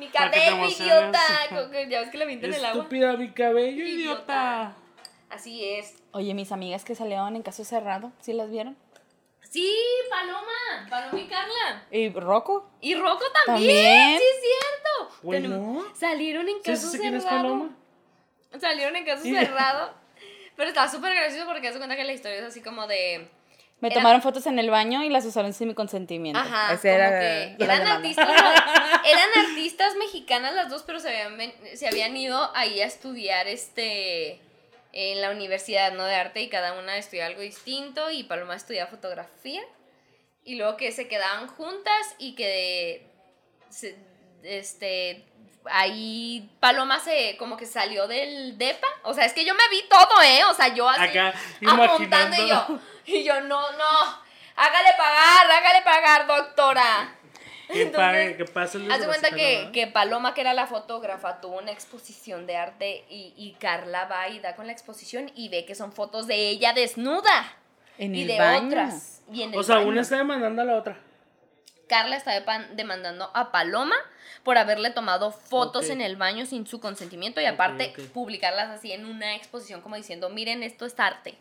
Mi cabello, idiota. Ya ves que le avientan el agua. Estúpida, mi cabello, Idiota. idiota. Así es. Oye, mis amigas que salieron en caso cerrado, ¿sí las vieron? Sí, Paloma. Paloma y Carla. ¿Y Rocco? Y Rocco también. También. Sí, es cierto. Güey, Tenemos- no. Salieron en ¿Sí, caso sí, quién es cerrado. Paloma? Salieron en caso Sí. cerrado. Pero estaba súper gracioso porque hace cuenta que la historia es así como de. Me Era- tomaron fotos en el baño y las usaron sin mi consentimiento. Ajá, Ese era que eran artistas, eran artistas mexicanas las dos, pero se habían, se habían ido ahí a estudiar este en la universidad ¿no? de arte y cada una estudiaba algo distinto y Paloma estudiaba fotografía y luego que se quedaban juntas y que se- este ahí Paloma se como que salió del depa, o sea, es que yo me vi todo, eh, o sea, yo así Acá, apuntando y yo, y yo no, no, hágale pagar, hágale pagar, doctora. Que Entonces, pague, que pase el Haz de cuenta que, que Paloma, que era la fotógrafa, tuvo una exposición de arte y, y Carla va y da con la exposición y ve que son fotos de ella desnuda En y el de baño. otras. Y en el O sea, baño. una está demandando a la otra. Carla está demandando a Paloma por haberle tomado fotos en el baño sin su consentimiento y aparte publicarlas así en una exposición como diciendo, miren, esto es arte.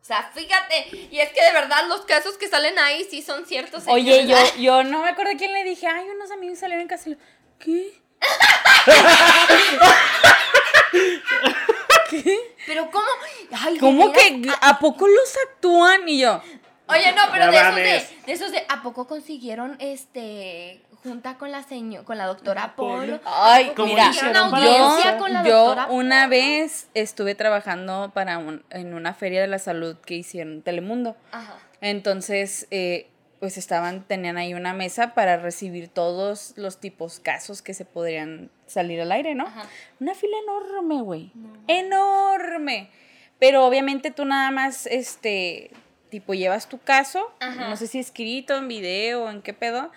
O sea, fíjate, y es que de verdad los casos que salen ahí sí son ciertos. Oye, yo, yo no me acuerdo quién le dije, ay, unos amigos salieron en casa. ¿Qué? ¿Qué? Pero ¿cómo? Ay, ¿Cómo que a poco los actúan? Y yo, Oye, no, pero de esos de, de esos de ¿a poco consiguieron este junta con la seño, con la doctora Polo? Ay, ¿A poco mira, consiguieron para audiencia eso? con la yo doctora una Polo? vez estuve trabajando para un- en una feria de la salud que hicieron Telemundo. Ajá. Entonces, eh, pues estaban, tenían ahí una mesa para recibir todos los tipos casos que se podrían salir al aire, ¿no? Ajá. Una fila enorme, güey. Enorme. Pero obviamente tú nada más, este, tipo, llevas tu caso, Ajá. no sé si escrito, en video, en qué pedo,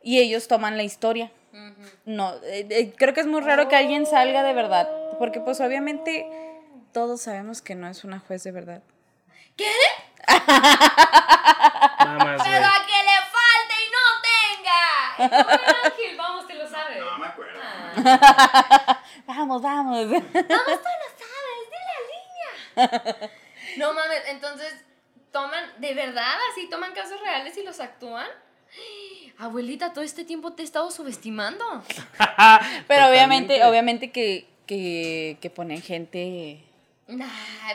y ellos toman la historia. No, eh, eh, creo que es muy raro que alguien salga de verdad, porque pues obviamente todos sabemos que no es una juez de verdad. ¿Qué? Pero a que le falte y no tenga. Es Ángel, vamos, te lo sabes. No me acuerdo. Ah. Vamos, vamos. Vamos, tú lo sabes, de la línea. No mames, entonces toman, de verdad, así toman casos reales y los actúan. Abuelita, todo este tiempo te he estado subestimando. Pero obviamente, obviamente que, que, que ponen gente. Nah,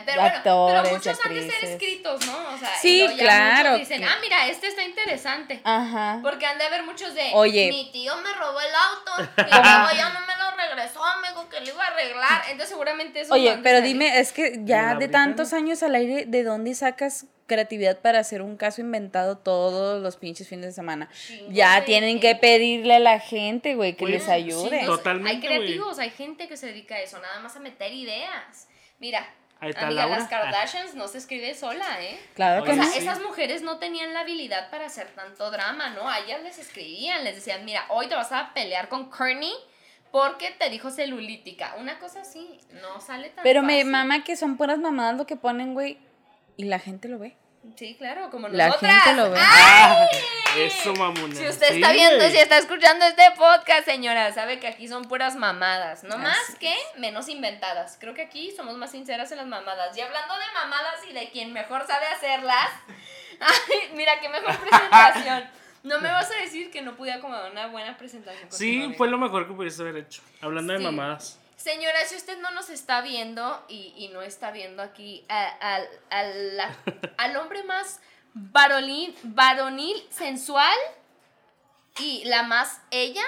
pero bueno, pero muchos han de ser escritos, ¿no? O sea, y Sí, luego ya claro, muchos dicen, que- ah, mira, este está interesante. Ajá. Porque han de haber muchos de, Oye. mi tío me robó el auto y luego ya no me lo regresó, me dijo que lo iba a arreglar. Entonces seguramente eso Oye, pero salir. dime, es que ya de tantos años al aire, ¿de dónde sacas creatividad para hacer un caso inventado todos los pinches fines de semana? Ya tienen que pedirle a la gente, güey, que les ayude. Totalmente, Hay creativos, hay gente que se dedica a eso, nada más a meter ideas. Mira, Ahí está amiga, Laura. las Kardashians no se escribe sola, ¿eh? Claro que O sea, sí. esas mujeres no tenían la habilidad para hacer tanto drama, ¿no? A ellas les escribían, les decían, mira, hoy te vas a pelear con Courtney porque te dijo celulítica. Una cosa así, no sale tan Pero me fácil. mama que son puras mamadas lo que ponen, güey, y la gente lo ve. Sí, claro, como La nosotras. gente lo ve. ¡Ay! Eso, mamona. Si usted Sí, está viendo, si está escuchando este podcast, señora, sabe que aquí son puras mamadas. No más que menos inventadas. Creo que aquí somos más sinceras en las mamadas. Y hablando de mamadas y de quien mejor sabe hacerlas. Ay, mira, qué mejor presentación. No me vas a decir que no pude acomodar una buena presentación. Sí, fue lo mejor que pudiste haber hecho. Hablando Sí. de mamadas. Señora, si usted no nos está viendo y, y no está viendo aquí a- al- al- la- al hombre más varonil, varonil, sensual y la más ella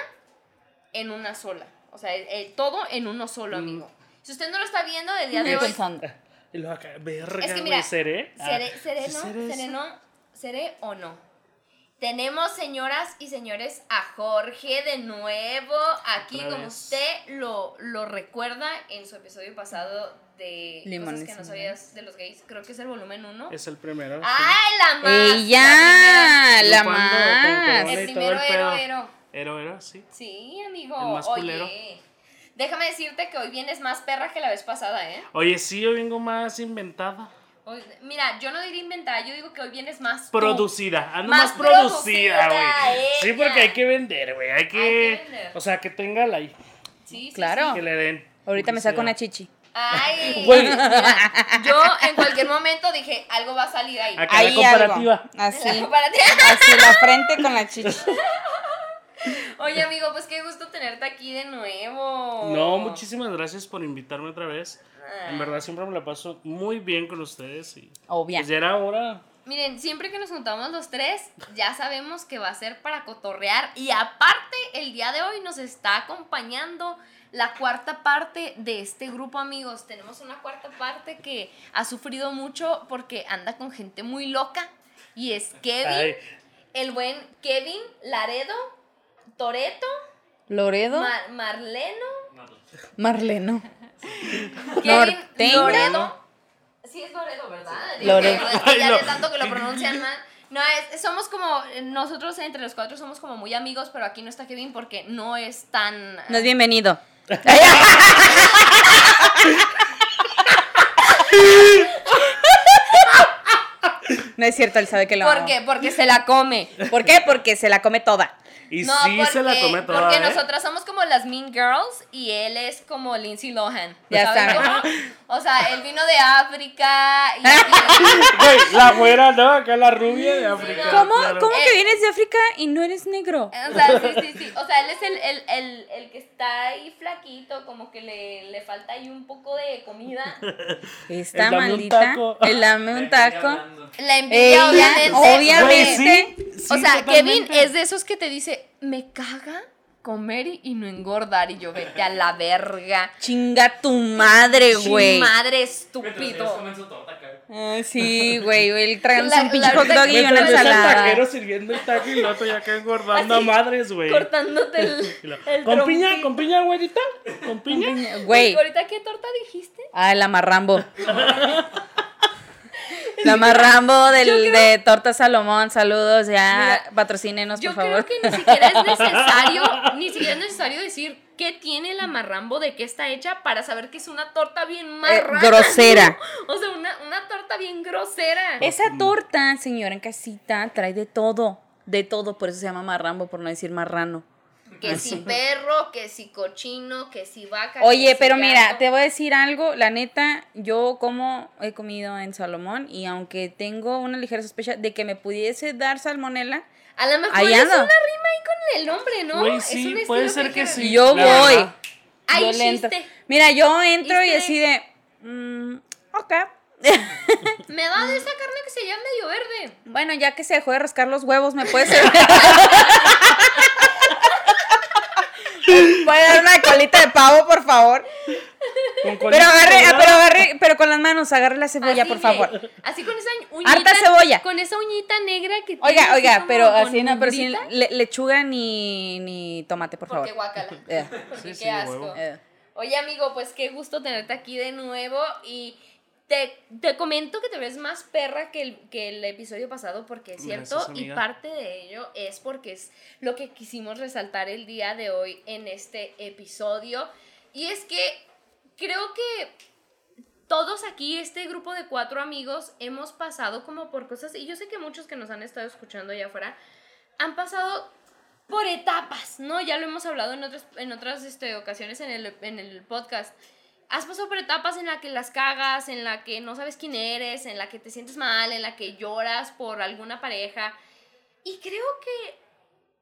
en una sola. O sea, el- el todo en uno solo, amigo. Si usted no lo está viendo del día de hoy, pensando. Y luego acá, verga, Es que güey, mira, ¿seré? Ah, ¿seré, seré, ¿sí no? seré no? ¿Seré o no? Tenemos, señoras y señores, a Jorge de nuevo aquí, Otra como vez. usted lo, lo recuerda en su episodio pasado de Limones cosas que no sabías de los gays. Creo que es el volumen 1. Es el primero. sí. ¡Ay, la más! Ella, la con más. El primero el ero, ero. Ero, ero, sí. Sí, amigo. El más culero. Oye, déjame decirte que hoy vienes más perra que la vez pasada, ¿eh? Oye, sí, yo vengo más inventada. Hoy- mira, yo no diría inventada, yo digo que hoy vienes más. tú. Producida, ando Más más, producida, güey. Sí, porque hay que vender, güey. Hay que. que vender. o sea, que tenga la. Sí, sí, Claro. Que le den. Ahorita me saco una chichi. Ay, Güey. mira, yo en cualquier momento dije, algo va a salir ahí. Acá Ahí la comparativa. algo. Así. Para ti. Así la frente con la chichi. Oye, amigo, pues qué gusto tenerte aquí de nuevo. No, muchísimas gracias por invitarme otra vez. En verdad siempre me la paso muy bien con ustedes y Obvia. pues ya era hora. Miren, siempre que nos juntamos los tres, ya sabemos que va a ser para cotorrear. Y aparte, el día de hoy nos está acompañando la cuarta parte de este grupo, amigos. Tenemos una cuarta parte que ha sufrido mucho porque anda con gente muy loca. Y es Kevin, Ay, el buen Kevin Laredo, Toreto, Loredo. Mar- Marleno, Marleno. Kevin Norteño. Loredo. Sí es Loredo, ¿verdad? Loredo. Ya de tanto que lo pronuncian mal. No, es, somos como, nosotros entre los cuatro somos como muy amigos, pero aquí no está Kevin porque no es tan... No es bienvenido. No es cierto, él sabe que lo ¿Por amo. qué? Porque se la come. ¿Por qué? Porque se la come toda. y no, sí se la porque- come toda. Porque ¿eh? nosotras somos como las Mean Girls y él es como Lindsay Lohan. Ya ¿Saben saben. cómo? O sea, él vino de África y Güey, la güera, ¿no? Acá la rubia de África. ¿Cómo, claro. ¿cómo Eh. que vienes de África y no eres negro? O sea, sí, sí, sí. O sea, él es el, el, el, el que está ahí flaquito, como que le, le falta ahí un poco de comida. Dame un maldita. taco. El dame un taco. La envidia, Ella, obviamente. obviamente. Güey, sí, O sea, Kevin es de esos que te dice, me caga comer y- y no engordar. Y yo, vete a la verga. Chinga tu madre, güey. Madre estúpido. Ah, sí, güey. Él tragándose un pinche hot dog y una ensalada. taquero sirviendo el taco y el otro ya acá engordando a madres, güey. Cortándote el, el ¿Con piña? ¿Con piña, güerita? ¿Con piña? Güey. ¿Ahorita qué torta dijiste? Ah, el amarrambo. El amarrambo del, de Torta Salomón. Saludos, ya. patrocínenos, Yo por favor. creo que ni siquiera es necesario, ni siquiera es necesario decir qué tiene el amarrambo, de qué está hecha, para saber que es una torta bien marrana. Eh, grosera. ¿no? O sea, una, una torta bien grosera. Esa torta, señora en casita, trae de todo. De todo, por eso se llama marrambo, por no decir marrano. Que si perro, que si cochino, que si vaca. Oye, que si pero mira, te voy a decir algo. La neta, yo como he comido en Salomón y aunque tengo una ligera sospecha de que me pudiese dar salmonela, A lo mejor es ando. una rima ahí con el nombre, ¿no? Güey, Es sí, un puede ser que hay sí. yo la voy. Ay, yo entro. Mira, yo entro y así de. mm, ok. Me da de esa carne que se llama medio verde. Bueno, ya que se dejó de rascar los huevos, ¿me puede servir? ¿Puede dar una colita de pavo, por favor? Con Pero agarre, ah, pero agarre, pero con las manos, agarre la cebolla, Así, por favor. Así con esa uñita. Harta cebolla. Con esa uñita negra que tiene Oiga, así oiga, como pero así no, pero sin le- lechuga ni, ni tomate, por Porque favor. guacala. Eh, Porque Sí, qué sí, asco. eh. Oye, amigo, pues qué gusto tenerte aquí de nuevo y te, te comento que te ves más perra que el, que el episodio pasado porque es cierto Gracias, y parte de ello es porque es lo que quisimos resaltar el día de hoy en este episodio y es que creo que todos aquí, este grupo de cuatro amigos, hemos pasado como por cosas, y yo sé que muchos que nos han estado escuchando allá afuera han pasado por etapas, ¿no? Ya lo hemos hablado en otras, en otras este, ocasiones en el, en el podcast. Has pasado por etapas en la que las cagas, en la que no sabes quién eres, en la que te sientes mal, en la que lloras por alguna pareja. Y creo que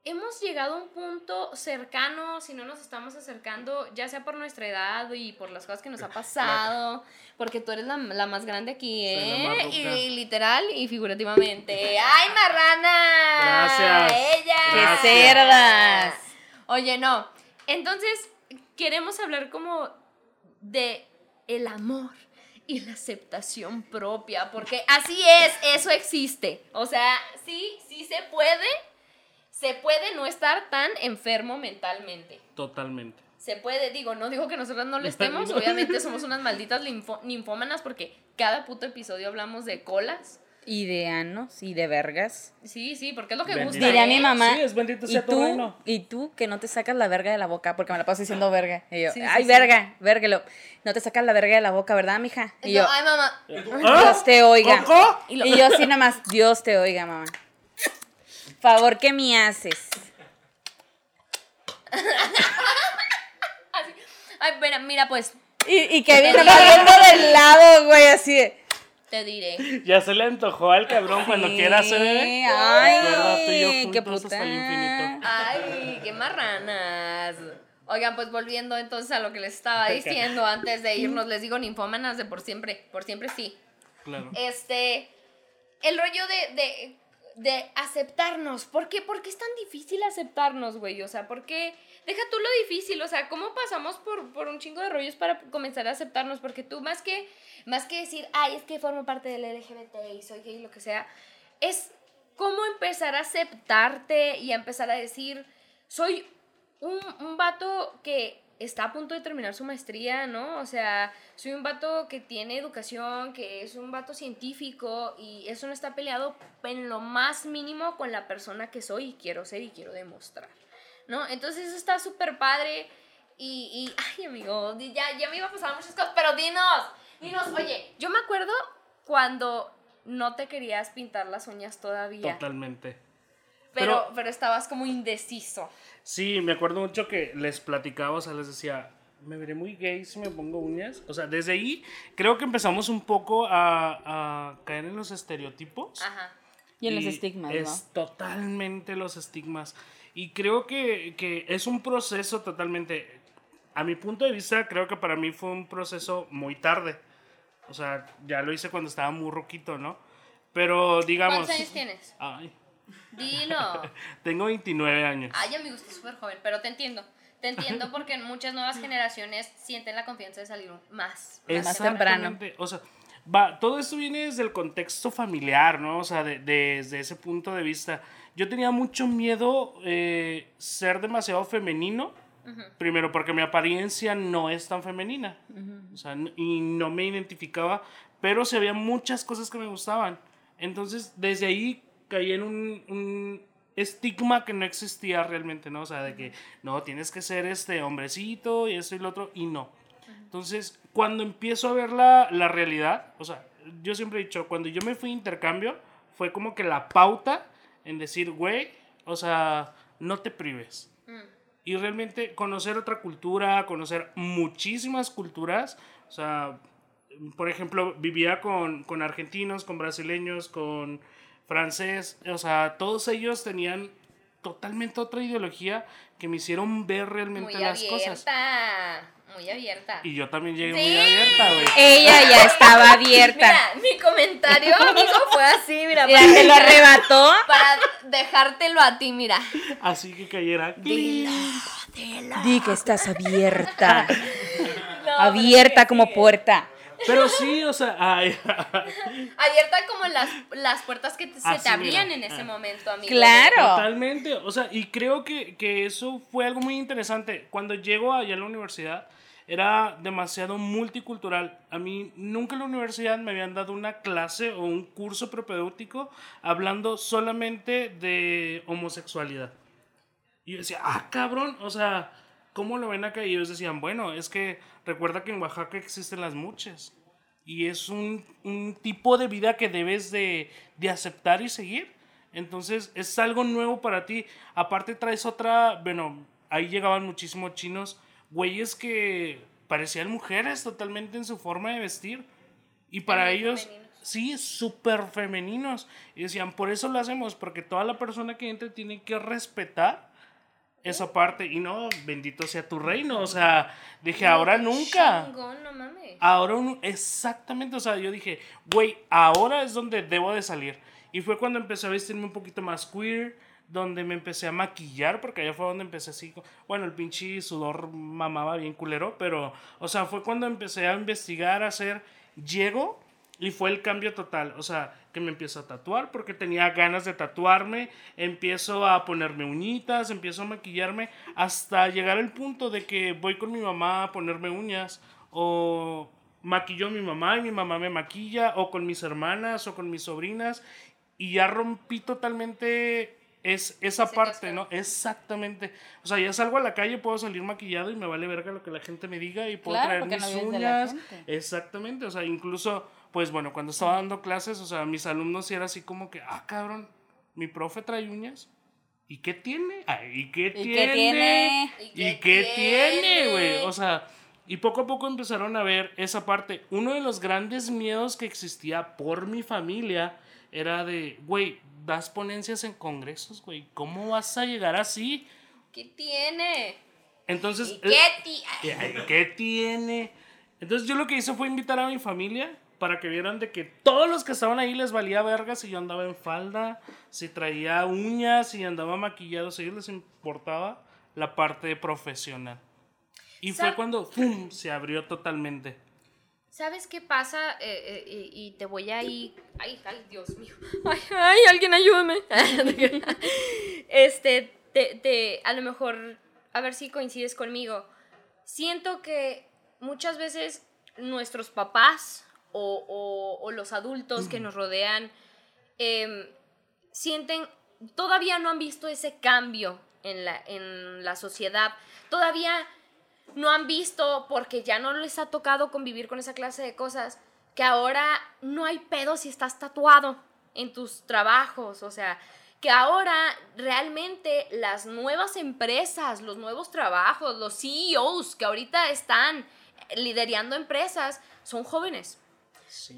hemos llegado a un punto cercano, si no nos estamos acercando, ya sea por nuestra edad y por las cosas que nos ha pasado, porque tú eres la, la más grande aquí, ¿eh? ruca. Y literal y figurativamente. ¡Ay, marrana! Gracias. ¡Ella! ¡Qué cerdas! Oye, no. Entonces, queremos hablar como de el amor y la aceptación propia, porque así es, eso existe. O sea, sí, sí se puede, se puede no estar tan enfermo mentalmente. Totalmente. Se puede, digo, no digo que nosotros no lo estemos, obviamente somos unas malditas ninfómanas porque cada puto episodio hablamos de colas, Y de anos y de vergas. Sí, sí, porque es lo que Bendito. gusta. Diría ¿eh? mi mamá. Sí, es bendito y sea tu tú, reino. y tú que no te sacas la verga de la boca, porque me la paso diciendo verga. Y yo, Sí, sí, ay, sí. verga, verguelo. No te sacas la verga de la boca, ¿verdad, mija? Y yo, ay, mamá. ¿Ah? Dios te oiga. Y, yo así nada más, Dios te oiga, mamá. Favor que me haces. Así. Ay, mira, mira, pues, Y, y que viene del lado, güey, así de. Te diré. Ya se le antojó al cabrón cuando quiera hacer bebé. ¿Verdad? Tú y yo Ay, qué juntos puta. hasta el infinito. Ay, qué marranas. Oigan, pues volviendo entonces a lo que les estaba diciendo antes de irnos, les digo ninfómanas de por siempre, por siempre sí. Claro. Este, el rollo de, de, de aceptarnos. ¿Por qué? ¿Por qué es tan difícil aceptarnos, güey? O sea, ¿por qué? Deja tú lo difícil, o sea, ¿cómo pasamos por, por un chingo de rollos para comenzar a aceptarnos? Porque tú más que, más que decir, ay, es que formo parte del LGBT y soy gay, lo que sea, es cómo empezar a aceptarte y a empezar a decir, soy un, un vato que está a punto de terminar su maestría, ¿no? O sea, soy un vato que tiene educación, que es un vato científico y eso no está peleado en lo más mínimo con la persona que soy y quiero ser y quiero demostrar, ¿no? Entonces eso está súper padre y, y, ay amigo, ya, ya me iba a pasar muchas cosas, pero dinos, dinos, oye, yo me acuerdo cuando no te querías pintar las uñas todavía, Totalmente. Pero, pero- pero estabas como indeciso. Sí, me acuerdo mucho que les platicaba, o sea, les decía, me veré muy gay si me pongo uñas. O sea, desde ahí creo que empezamos un poco a, a caer en los estereotipos. Ajá. Y en los estigmas, Es totalmente los estigmas. Y creo que, que es un proceso totalmente, a mi punto de vista, creo que para mí fue un proceso muy tarde. O sea, ya lo hice cuando estaba muy roquito, ¿no? Pero digamos... ¿Cuántos años tienes? Ay, Dilo. tengo 29 años. Ay, amigo, estás súper joven, pero te entiendo. Te entiendo porque muchas nuevas generaciones sienten la confianza de salir más. Más temprano. O sea, va, todo esto viene desde el contexto familiar, ¿no? O sea, de- desde ese punto de vista. Yo tenía mucho miedo eh, ser demasiado femenino. Primero, porque mi apariencia no es tan femenina. O sea, y no me identificaba, pero sí había muchas cosas que me gustaban. Entonces, desde ahí caí en un, un estigma que no existía realmente, ¿no? O sea, de que no, tienes que ser este hombrecito y esto y lo otro, y no. Entonces, cuando empiezo a ver la, la realidad, o sea, yo siempre he dicho, cuando yo me fui a intercambio, fue como que la pauta en decir, güey, o sea, no te prives. Y realmente conocer otra cultura, conocer muchísimas culturas, o sea, por ejemplo, vivía con, con argentinos, con brasileños, con francés, o sea, todos ellos tenían totalmente otra ideología que me hicieron ver realmente Muy las abierta. cosas. Muy abierta. Y yo también llegué Sí. muy abierta, güey. Ella ya estaba abierta. Mira, mi comentario, amigo, fue así, mira. Mira, para te lo arrebató. Para dejártelo a ti, mira. Así que cayera. Di que estás abierta. No, abierta como sí, puerta. Pero sí, o sea, ay, Abierta como las, las puertas que te- se Así, te abrían mira. en ese Ah. momento, amigo. Claro. Totalmente, o sea, y creo que, que eso fue algo muy interesante. Cuando llego allá a la universidad, era demasiado multicultural. A mí nunca en la universidad me habían dado una clase o un curso propedéutico hablando solamente de homosexualidad. Y yo decía, ah, cabrón, o sea, ¿cómo lo ven acá? Y ellos decían, bueno, es que recuerda que en Oaxaca existen las muchas. Y es un, un tipo de vida que debes de, de aceptar y seguir. Entonces es algo nuevo para ti. Aparte traes otra, bueno, ahí llegaban muchísimos chinos, güeyes que parecían mujeres totalmente en su forma de vestir. Y para ellos, femeninos. sí, súper femeninos. Y decían, por eso lo hacemos, porque toda la persona que entre tiene que respetar esa parte. Y no, bendito sea tu reino. O sea, dije, ahora nunca. Chingón, no mames. Ahora, un- exactamente, o sea, yo dije, güey, ahora es donde debo de salir. Y fue cuando empecé a vestirme un poquito más queer, donde me empecé a maquillar, porque allá fue donde empecé así, bueno, el pinche sudor mamaba bien culero, pero, o sea, fue cuando empecé a investigar, a hacer, llego y fue el cambio total, o sea, que me empiezo a tatuar porque tenía ganas de tatuarme, empiezo a ponerme uñitas, empiezo a maquillarme, hasta llegar al punto de que voy con mi mamá a ponerme uñas o maquilló a mi mamá y mi mamá me maquilla, o con mis hermanas, o con mis sobrinas, y ya rompí totalmente es esa parte, ¿no? Exactamente. O sea, ya salgo a la calle, puedo salir maquillado y me vale verga lo que la gente me diga y puedo traer mis uñas. Exactamente. O sea, incluso, pues bueno, cuando estaba dando clases, o sea, mis alumnos sí era así como que, ah, cabrón, mi profe trae uñas. ¿Y qué tiene? ¿Y qué tiene? ¿Y qué tiene, güey? O sea, y poco a poco empezaron a ver esa parte. Uno de los grandes miedos que existía por mi familia era de, güey, das ponencias en congresos, güey. ¿Cómo vas a llegar así? ¿Qué tiene? Entonces. ¿Y qué, ¿Qué tiene? Entonces yo lo que hice fue invitar a mi familia para que vieran de que todos los que estaban ahí les valía verga si yo andaba en falda, si traía uñas, si andaba maquillado, si les importaba la parte profesional. Y fue cuando ¡pum! se abrió totalmente. ¿Sabes qué pasa? Eh, eh, y te voy a ir. Ay, ay, Dios mío. Ay, ay, alguien ayúdame. este, te, te, a lo mejor, a ver si coincides conmigo. Siento que muchas veces nuestros papás o, o, o los adultos que nos rodean em, sienten, todavía no han visto ese cambio en la, en la sociedad. Todavía no han visto, porque ya no les ha tocado convivir con esa clase de cosas, que ahora no hay pedo si estás tatuado en tus trabajos, o sea, que ahora realmente las nuevas empresas, los nuevos trabajos, los CEOs que ahorita están liderando empresas, son jóvenes.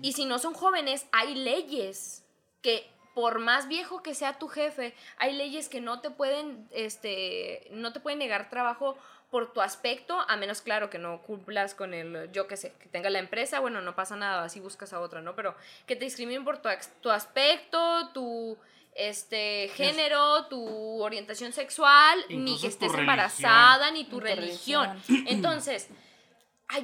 Y si no son jóvenes, hay leyes que por más viejo que sea tu jefe, hay leyes que no te pueden, este, no te pueden negar trabajo por tu aspecto, a menos claro que no cumplas con el, yo qué sé, que tenga la empresa, bueno, no pasa nada, así buscas a otra, ¿no? Pero que te discriminen por tu, tu aspecto, tu este género, tu orientación sexual, ni que estés embarazada, ni tu, religión. Entonces,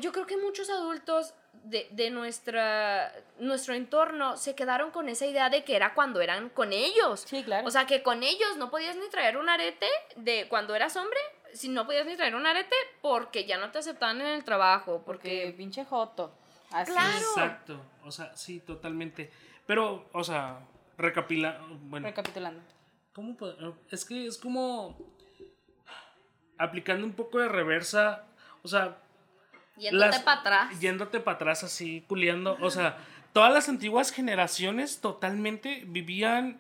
yo creo que muchos adultos de, de, nuestra, nuestro entorno se quedaron con esa idea de que era cuando eran con ellos. Sí, claro. O sea, que con ellos no podías ni traer un arete de cuando eras hombre si no podías ni traer un arete porque ya no te aceptaban en el trabajo, porque, pinche joto. Así. Claro. Exacto, o sea, sí, totalmente. Pero, o sea, recapila, bueno, recapitulando. ¿Cómo Es que es como aplicando un poco de reversa, o sea, yéndote para atrás. Yéndote para atrás así, culiando, o sea, todas las antiguas generaciones totalmente vivían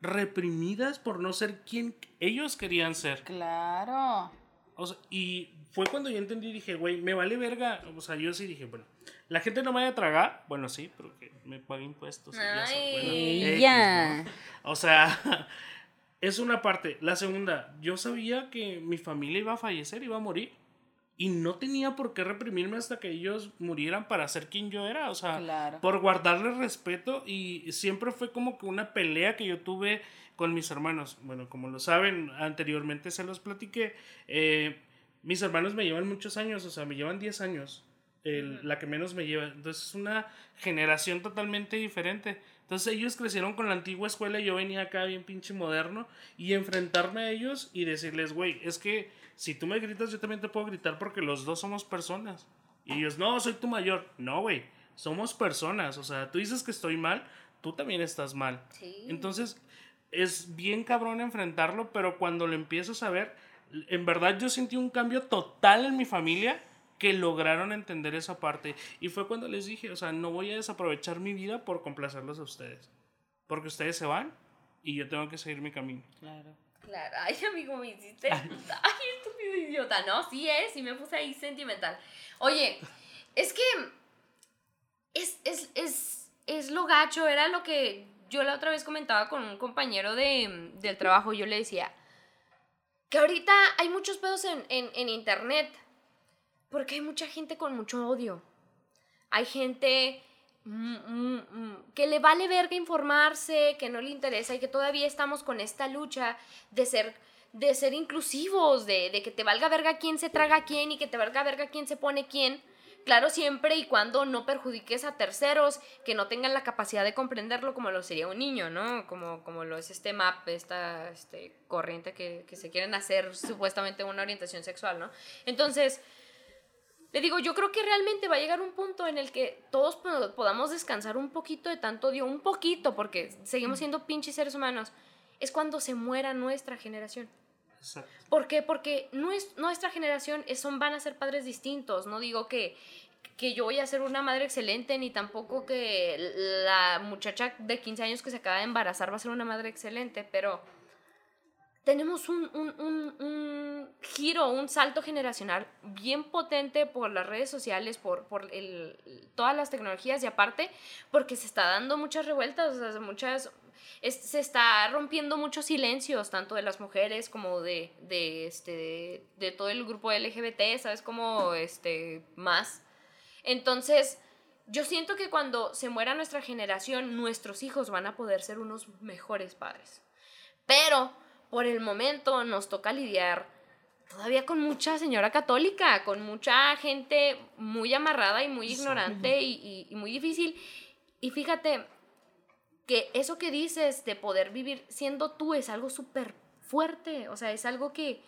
reprimidas por no ser quien ellos querían ser. Claro. O sea, y fue cuando yo entendí y dije, güey, me vale verga. O sea, yo sí dije, bueno, la gente no me vaya a tragar. Bueno, sí, pero que me pague impuestos. Ay, ya. O sea, es una parte. La segunda, yo sabía que mi familia iba a fallecer, iba a morir. Y no tenía por qué reprimirme hasta que ellos murieran para ser quien yo era. O sea, por guardarles respeto. Y siempre fue como que una pelea que yo tuve con mis hermanos. Bueno, como lo saben, anteriormente se los platiqué. Eh, mis hermanos me llevan muchos años, o sea, me llevan 10 años. la que menos me lleva. Entonces es una generación totalmente diferente. Entonces ellos crecieron con la antigua escuela y yo venía acá bien pinche moderno y enfrentarme a ellos y decirles, güey, es que si tú me gritas, yo también te puedo gritar porque los dos somos personas. Y ellos, no, soy tu mayor. No, güey, somos personas. O sea, tú dices que estoy mal, tú también estás mal. Entonces, es bien cabrón enfrentarlo, pero cuando lo empiezas a ver, en verdad yo sentí un cambio total en mi familia que lograron entender esa parte. Y fue cuando les dije, o sea, no voy a desaprovechar mi vida por complacerlos a ustedes. Porque ustedes se van y yo tengo que seguir mi camino. Claro. Claro, ay amigo, me hiciste. Ay, estúpido idiota, ¿no? Sí es, y me puse ahí sentimental. Oye, es que es, es, es, es lo gacho, era lo que yo la otra vez comentaba con un compañero de, del trabajo, yo le decía que ahorita hay muchos pedos en, en, en internet, porque hay mucha gente con mucho odio. Hay gente Mm, mm, mm. que le vale verga informarse, que no le interesa y que todavía estamos con esta lucha de ser, de ser inclusivos, de, de que te valga verga quién se traga a quién y que te valga verga quién se pone quién. Claro, siempre y cuando no perjudiques a terceros que no tengan la capacidad de comprenderlo como lo sería un niño, ¿no? Como, como lo es este MAP, esta este, corriente que, que se quieren hacer supuestamente una orientación sexual, ¿no? Entonces, le digo, yo creo que realmente va a llegar un punto en el que todos podamos descansar un poquito de tanto odio, un poquito, porque seguimos siendo pinches seres humanos. Es cuando se muera nuestra generación. Exacto. ¿Por qué? Porque nuestra generación son, van a ser padres distintos. No digo que, que yo voy a ser una madre excelente, ni tampoco que la muchacha de 15 años que se acaba de embarazar va a ser una madre excelente, pero tenemos un, un, un, un, giro, un salto generacional bien potente por las redes sociales, por, por el, todas las tecnologías y aparte porque se está dando muchas revueltas, o sea, muchas, se está rompiendo muchos silencios, tanto de las mujeres como de, de, este, de, todo el grupo LGBT, ¿sabes? Como este, más. Entonces, yo siento que cuando se muera nuestra generación, nuestros hijos van a poder ser unos mejores padres. Pero por el momento nos toca lidiar todavía con mucha señora católica, con mucha gente muy amarrada y muy ignorante y, y, muy difícil. Y fíjate que eso que dices de poder vivir siendo tú es algo súper fuerte, o sea, es algo que,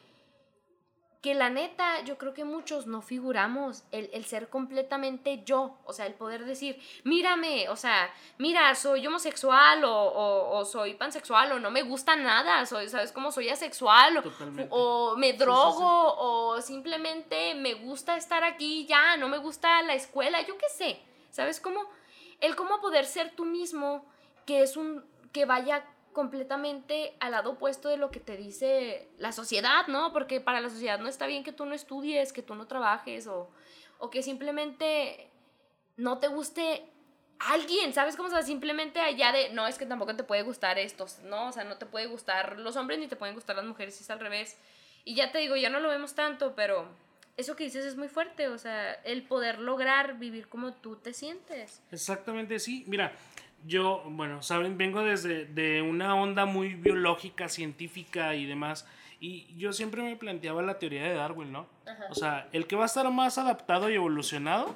que la neta, yo creo que muchos no figuramos el, ser completamente yo, o sea, el poder decir, mírame, o sea, mira, soy homosexual o, soy pansexual o no me gusta nada, soy, ¿sabes cómo? Soy asexual o, me drogo o simplemente me gusta estar aquí ya, no me gusta la escuela, yo qué sé, ¿sabes cómo? El cómo poder ser tú mismo, que es un, que vaya completamente al lado opuesto de lo que te dice la sociedad, ¿no? Porque para la sociedad no está bien que tú no estudies, que tú no trabajes o, o que simplemente no te guste alguien, ¿sabes cómo? O simplemente allá de, no, es que tampoco te puede gustar estos, ¿no? O sea, no te puede gustar los hombres ni te pueden gustar las mujeres, si es al revés. Y ya te digo, ya no lo vemos tanto, pero eso que dices es muy fuerte, o sea, el poder lograr vivir como tú te sientes. Exactamente, sí. Mira, yo, bueno, saben, vengo desde de una onda muy biológica, científica y demás. Y yo siempre me planteaba la teoría de Darwin, ¿no? O sea, el que va a estar más adaptado y evolucionado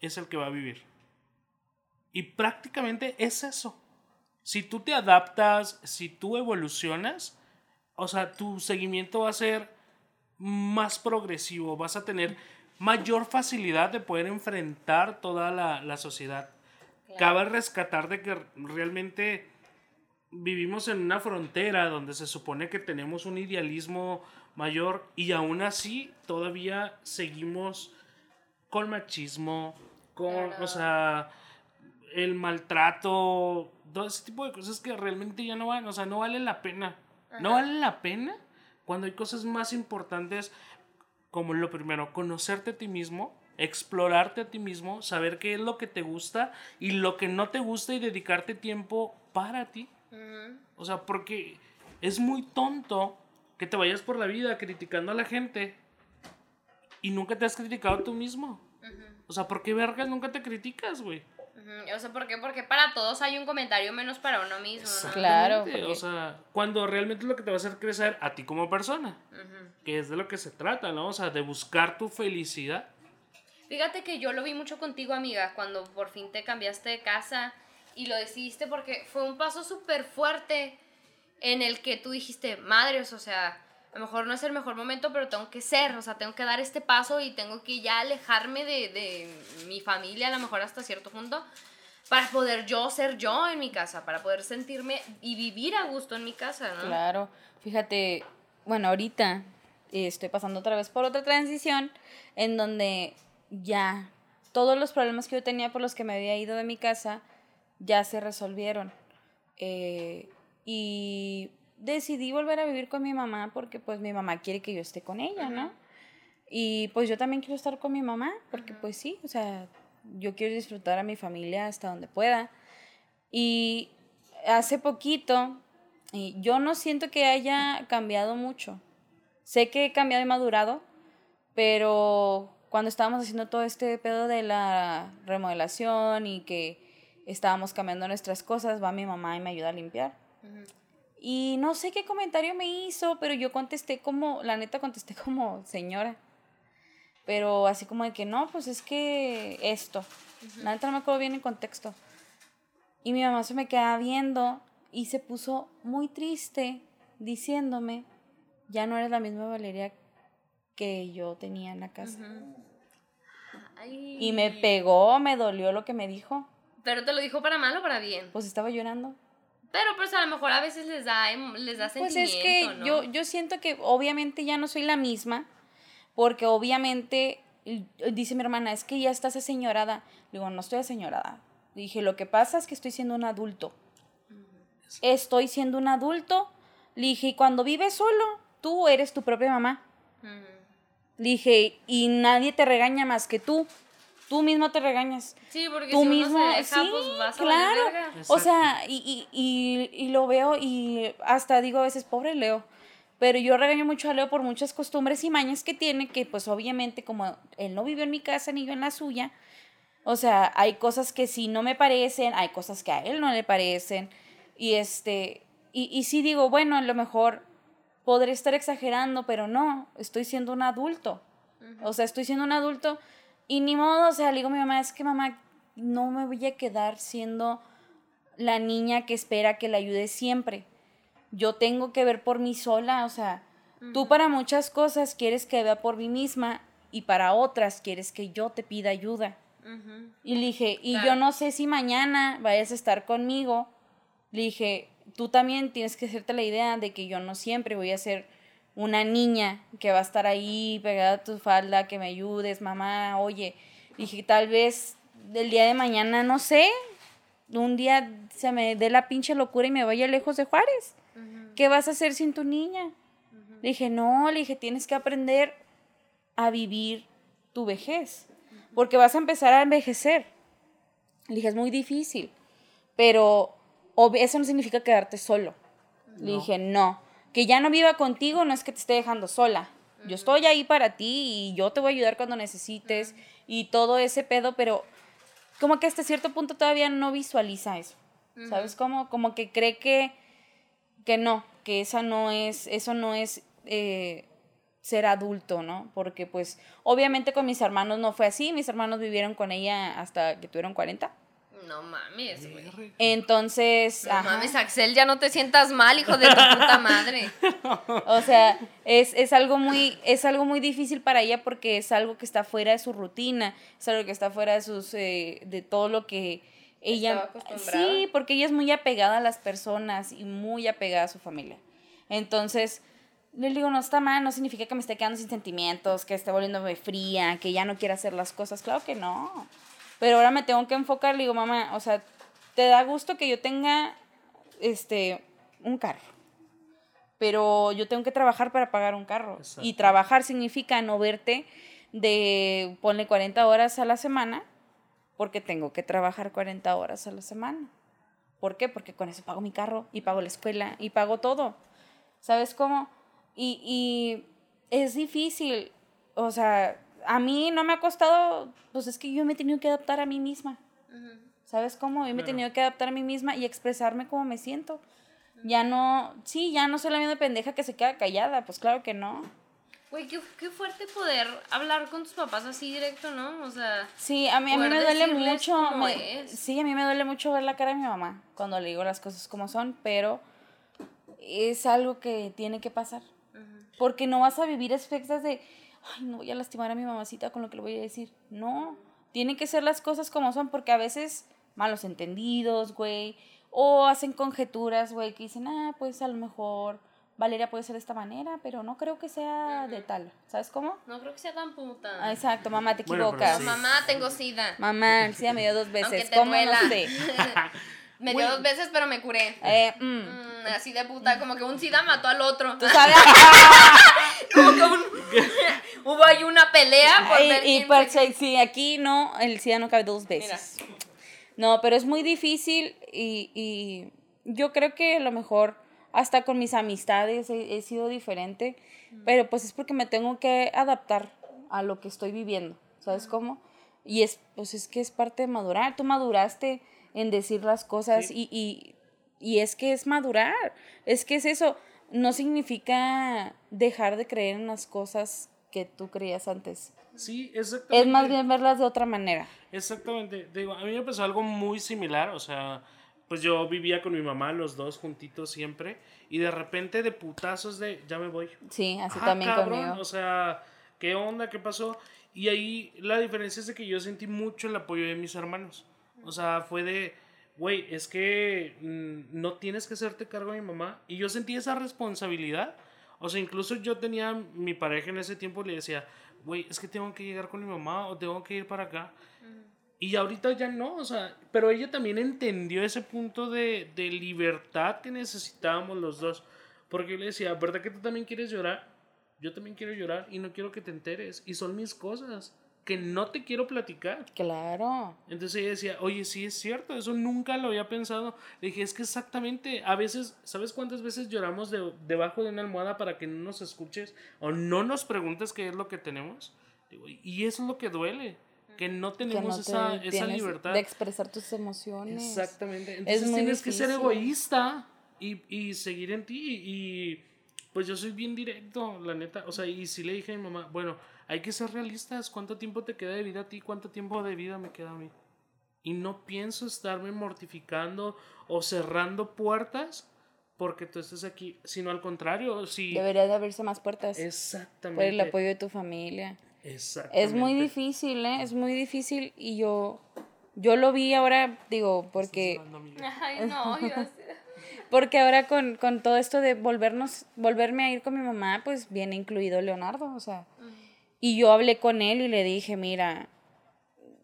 es el que va a vivir. Y prácticamente es eso. Si tú te adaptas, si tú evolucionas, o sea, tu seguimiento va a ser más progresivo, vas a tener mayor facilidad de poder enfrentar toda la, la sociedad cabe rescatar de que realmente vivimos en una frontera donde se supone que tenemos un idealismo mayor y aún así todavía seguimos con machismo, con, o sea, el maltrato, todo ese tipo de cosas que realmente ya no van, o sea, no vale la pena. No vale la pena cuando hay cosas más importantes como lo primero, conocerte a ti mismo, explorarte a ti mismo, saber qué es lo que te gusta y lo que no te gusta y dedicarte tiempo para ti. O sea, porque es muy tonto que te vayas por la vida criticando a la gente y nunca te has criticado tú mismo. O sea, ¿por qué vergas nunca te criticas, güey? O sea, ¿por qué? Porque para todos hay un comentario menos para uno mismo. Claro. O sea, cuando realmente es lo que te va a hacer crecer a ti como persona. Que es de lo que se trata, ¿no? O sea, de buscar tu felicidad. Fíjate que yo lo vi mucho contigo, amiga, cuando por fin te cambiaste de casa y lo decidiste porque fue un paso súper fuerte en el que tú dijiste, madres, o sea, a lo mejor no es el mejor momento, pero tengo que ser, o sea, tengo que dar este paso y tengo que ya alejarme de, de mi familia, a lo mejor hasta cierto punto, para poder yo ser yo en mi casa, para poder sentirme y vivir a gusto en mi casa, ¿no? Claro, fíjate, bueno, ahorita estoy pasando otra vez por otra transición en donde ya todos los problemas que yo tenía por los que me había ido de mi casa ya se resolvieron. Eh, y decidí volver a vivir con mi mamá porque pues mi mamá quiere que yo esté con ella, ¿no? Y pues yo también quiero estar con mi mamá porque pues sí, o sea, yo quiero disfrutar a mi familia hasta donde pueda. Y hace poquito, y yo no siento que haya cambiado mucho. Sé que he cambiado y madurado, pero cuando estábamos haciendo todo este pedo de la remodelación y que estábamos cambiando nuestras cosas, va mi mamá y me ayuda a limpiar. Y no sé qué comentario me hizo, pero yo contesté como, la neta contesté como señora. Pero así como de que no, pues es que esto. La neta no me acuerdo bien el contexto. Y mi mamá se me queda viendo y se puso muy triste diciéndome, ya no eres la misma Valeria que yo tenía en la casa. Y me pegó, me dolió lo que me dijo. ¿Pero te lo dijo para mal o para bien? Pues estaba llorando. Pero pues a lo mejor a veces les da, em, les da sentimiento, Pues es que yo, yo siento que obviamente ya no soy la misma, porque obviamente, dice mi hermana, es que ya estás aseñorada. Digo, no estoy aseñorada. Dije, lo que pasa es que estoy siendo un adulto. Estoy siendo un adulto. Le dije, y cuando vives solo, tú eres tu propia mamá. Le dije, y nadie te regaña más que tú. Tú mismo te regañas. Sí, porque tú si mismo, uno se deja, pues vas a claro. O sea, y, y, y, lo veo y hasta digo a veces, pobre Leo. Pero yo regaño mucho a Leo por muchas costumbres y mañas que tiene, que pues obviamente como él no vivió en mi casa ni yo en la suya, o sea, hay cosas que sí no me parecen, hay cosas que a él no le parecen. Y este, y, y sí digo, bueno, a lo mejor podré estar exagerando, pero no, estoy siendo un adulto. O sea, estoy siendo un adulto y ni modo, o sea, le digo a mi mamá, es que mamá, no me voy a quedar siendo la niña que espera que la ayude siempre. Yo tengo que ver por mí sola, o sea, tú para muchas cosas quieres que vea por mí misma y para otras quieres que yo te pida ayuda. Y le dije, y yo no sé si mañana vayas a estar conmigo. Le dije, tú también tienes que hacerte la idea de que yo no siempre voy a ser una niña que va a estar ahí pegada a tu falda, que me ayudes, mamá, oye, dije, tal vez del día de mañana, no sé, un día se me dé la pinche locura y me vaya lejos de Juárez. ¿Qué vas a hacer sin tu niña? Le dije, no, le dije, tienes que aprender a vivir tu vejez, porque vas a empezar a envejecer. Le dije, es muy difícil, pero eso no significa quedarte solo. Le dije, no que ya no viva contigo no es que te esté dejando sola. Yo estoy ahí para ti y yo te voy a ayudar cuando necesites y todo ese pedo, pero como que hasta cierto punto todavía no visualiza eso. ¿Sabes cómo? Como que cree que, que no, que esa no es, eso no es eh, ser adulto, ¿no? Porque pues obviamente con mis hermanos no fue así, mis hermanos vivieron con ella hasta que tuvieron 40. No mames, güey. Entonces. No mames, Axel, ya no te sientas mal, hijo de tu puta madre. o sea, es, algo muy, es algo muy difícil para ella porque es algo que está fuera de su rutina, es algo que está fuera de sus, eh, de todo lo que ella. Sí, porque ella es muy apegada a las personas y muy apegada a su familia. Entonces. Le digo, no está mal, no significa que me esté quedando sin sentimientos, que esté volviéndome fría, que ya no quiera hacer las cosas. Claro que no. Pero ahora me tengo que enfocar, le digo, mamá, o sea, te da gusto que yo tenga este un carro. Pero yo tengo que trabajar para pagar un carro. Y trabajar significa no verte de, ponle 40 horas a la semana, porque tengo que trabajar 40 horas a la semana. ¿Por qué? Porque con eso pago mi carro y pago la escuela y pago todo. ¿Sabes cómo? Y, y es difícil, o sea, a mí no me ha costado, pues es que yo me he tenido que adaptar a mí misma. ¿Sabes cómo? Yo me he tenido que adaptar a mí misma y expresarme como me siento. Ya no, sí, ya no soy la misma pendeja que se queda callada, pues claro que no. Güey, qué, qué, fuerte poder hablar con tus papás así directo, ¿no? O sea. Sí, a mí, a mí me duele mucho. sí, a mí me duele mucho ver la cara de mi mamá cuando le digo las cosas como son, pero es algo que tiene que pasar. Porque no vas a vivir expectas de ay, no voy a lastimar a mi mamacita con lo que le voy a decir. No, tienen que ser las cosas como son, porque a veces malos entendidos, güey, o hacen conjeturas, güey, que dicen, ah, pues a lo mejor Valeria puede ser de esta manera, pero no creo que sea de tal. ¿Sabes cómo? No creo que sea tan puta. Ah, exacto, mamá, te equivocas. Mamá, tengo sida. Mamá, el sida me dio dos veces. ¿Cómo no sé? Me dio dos veces, pero me curé. Eh, mm. Mm, así de puta, como que un SIDA mató al otro. ¿Tú sabes? como que un, hubo ahí una pelea por y, y sí, aquí no, el SIDA no cabe dos veces. No, pero es muy difícil y, y, yo creo que a lo mejor hasta con mis amistades he, sido diferente, pero pues es porque me tengo que adaptar a lo que estoy viviendo, ¿sabes cómo? Y es, pues es que es parte de madurar, tú maduraste en decir las cosas y, y, y es que es madurar, es que es eso, no significa dejar de creer en las cosas que tú creías antes. Sí, exactamente. Es más bien verlas de otra manera. Exactamente. Digo, a mí me pasó algo muy similar, o sea, pues yo vivía con mi mamá los dos juntitos siempre y de repente de putazos de ya me voy. Sí, así ah, también conmigo. O sea, ¿qué onda? ¿Qué pasó? Y ahí la diferencia es de que yo sentí mucho el apoyo de mis hermanos. O sea, fue de, güey, es que mm, no tienes que hacerte cargo de mi mamá. Y yo sentí esa responsabilidad. O sea, incluso yo tenía mi pareja en ese tiempo le decía, güey, es que tengo que llegar con mi mamá o tengo que ir para acá. Y ahorita ya no, o sea, pero ella también entendió ese punto de, de libertad que necesitábamos los dos. Porque yo le decía, ¿verdad que tú también quieres llorar? Yo también quiero llorar y no quiero que te enteres. Y son mis cosas que no te quiero platicar. Claro. Entonces ella decía, oye, sí es cierto, eso nunca lo había pensado. Le dije, es que exactamente, a veces, ¿sabes cuántas veces lloramos de, debajo de una almohada para que no nos escuches o no nos preguntes qué es lo que tenemos? y eso es lo que duele que no tenemos esa, esa libertad de expresar tus emociones. Exactamente. Entonces tienes que ser egoísta y, y, seguir en ti. Y pues yo soy bien directo, la neta. O sea, y si le dije a mi mamá, bueno, hay que ser realistas. ¿Cuánto tiempo te queda de vida a ti? ¿Cuánto tiempo de vida me queda a mí? Y no pienso estarme mortificando o cerrando puertas porque tú estés aquí, sino al contrario, si... Debería de abrirse más puertas. Exactamente. Por el apoyo de tu familia. Es muy difícil, ¿eh? Es muy difícil y yo, yo lo vi ahora, digo, porque... Ay, no, Porque ahora con, todo esto de volvernos, volverme a ir con mi mamá, pues viene incluido Leonardo, o sea. Y yo hablé con él y le dije, mira,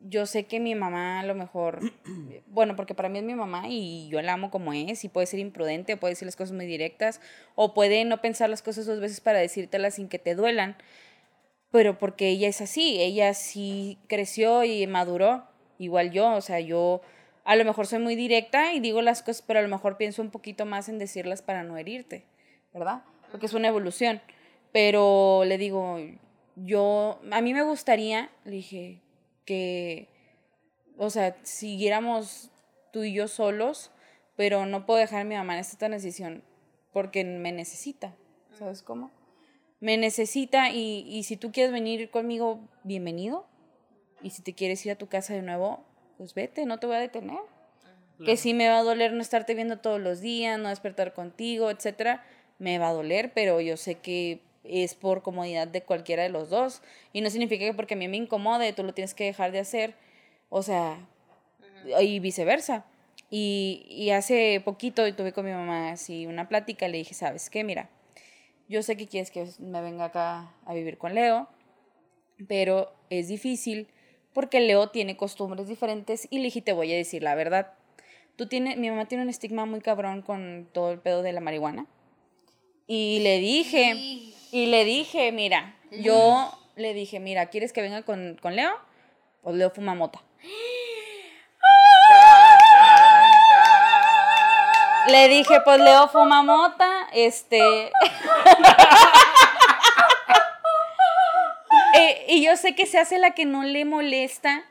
yo sé que mi mamá a lo mejor, bueno, porque para mí es mi mamá y yo la amo como es y puede ser imprudente, puede decir las cosas muy directas o puede no pensar las cosas dos veces para decírtelas sin que te duelan pero porque ella es así, ella sí creció y maduró, igual yo, o sea, yo a lo mejor soy muy directa y digo las cosas, pero a lo mejor pienso un poquito más en decirlas para no herirte, ¿verdad? Porque es una evolución. Pero le digo, yo, a mí me gustaría, le dije, que, o sea, siguiéramos tú y yo solos, pero no puedo dejar a mi mamá en esta transición porque me necesita, ¿sabes cómo? me necesita y, si tú quieres venir conmigo, bienvenido. Y si te quieres ir a tu casa de nuevo, pues vete, no te voy a detener. Que sí me va a doler no estarte viendo todos los días, no despertar contigo, etcétera, me va a doler, pero yo sé que es por comodidad de cualquiera de los dos. Y no significa que porque a mí me incomode, tú lo tienes que dejar de hacer. O sea, y viceversa. Y, y hace poquito tuve con mi mamá así una plática, le dije, ¿sabes qué? Mira, yo sé que quieres que me venga acá a vivir con Leo, pero es difícil porque Leo tiene costumbres diferentes y le dije, te voy a decir la verdad. Tú tienes, mi mamá tiene un estigma muy cabrón con todo el pedo de la marihuana. Y le dije, y le dije, mira, yo le dije, mira, ¿quieres que venga con, con Leo? Pues Leo fuma mota. Le dije, pues Leo fuma mota, este... Eh, y yo sé que se hace la que no le molesta,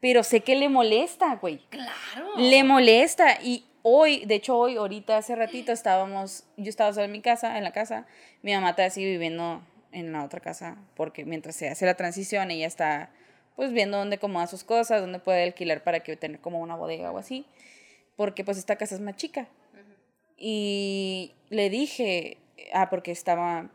pero sé que le molesta, güey. Claro. Le molesta. Y hoy, de hecho hoy, ahorita, hace ratito, estábamos, yo estaba sola en mi casa, en la casa, mi mamá está así viviendo en la otra casa, porque mientras se hace la transición, ella está pues viendo dónde acomoda sus cosas, dónde puede alquilar para que tener como una bodega o así porque pues esta casa es más chica. Y le dije, ah, porque estaba,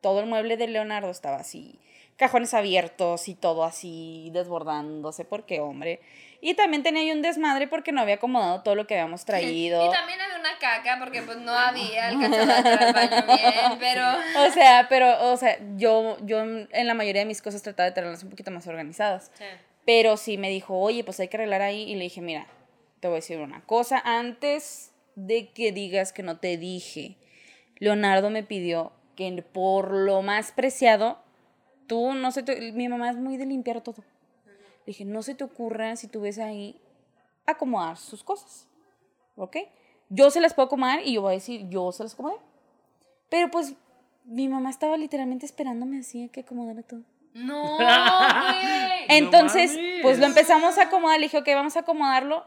todo el mueble de Leonardo estaba así, cajones abiertos y todo así desbordándose, porque hombre. Y también tenía ahí un desmadre porque no había acomodado todo lo que habíamos traído. y también había una caca porque pues no había alcanzado a baño bien, pero... O sea, pero, o sea, yo, yo en la mayoría de mis cosas trataba de tenerlas un poquito más organizadas. Pero sí me dijo, oye, pues hay que arreglar ahí. Y le dije, mira, te voy a decir una cosa. Antes de que digas que no te dije, Leonardo me pidió que por lo más preciado, tú no se te, mi mamá es muy de limpiar todo. Le dije, no se te ocurra si tú ves ahí acomodar sus cosas. ¿Ok? Yo se las puedo acomodar y yo voy a decir, yo se las acomodé. Pero pues mi mamá estaba literalmente esperándome así que acomodara todo. No, Entonces, pues lo empezamos a acomodar. Le dije, ok, vamos a acomodarlo.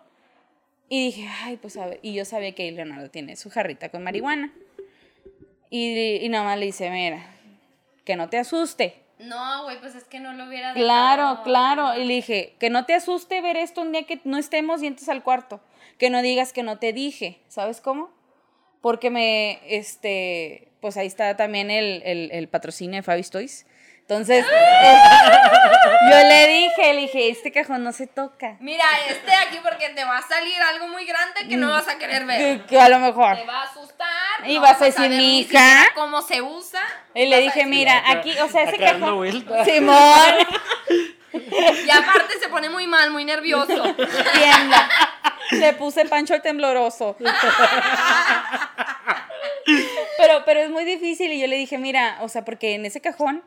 Y dije, ay, pues a ver. Y yo sabía que Leonardo tiene su jarrita con marihuana. Y, y nada más le dice, mira, que no te asuste. No, güey, pues es que no lo hubiera dejado. Claro, claro. Y le dije, que no te asuste ver esto un día que no estemos y al cuarto. Que no digas que no te dije. ¿Sabes cómo? Porque me, este, pues ahí está también el, el, el patrocinio de Fabi Toys Entonces, eh, yo le dije, le dije, este cajón no se toca. Mira, este aquí porque te va a salir algo muy grande que no vas a querer ver. Que, que a lo mejor. Te va a asustar. Y no vas a decir, "Mi hija". cómo se usa. Y le dije, decir, mira, aquí, o sea, ese cajón. vueltas. Simón, Y aparte se pone muy mal, muy nervioso. tienda. Le puse Pancho el tembloroso. Pero, pero es muy difícil y yo le dije, mira, o sea, porque en ese cajón,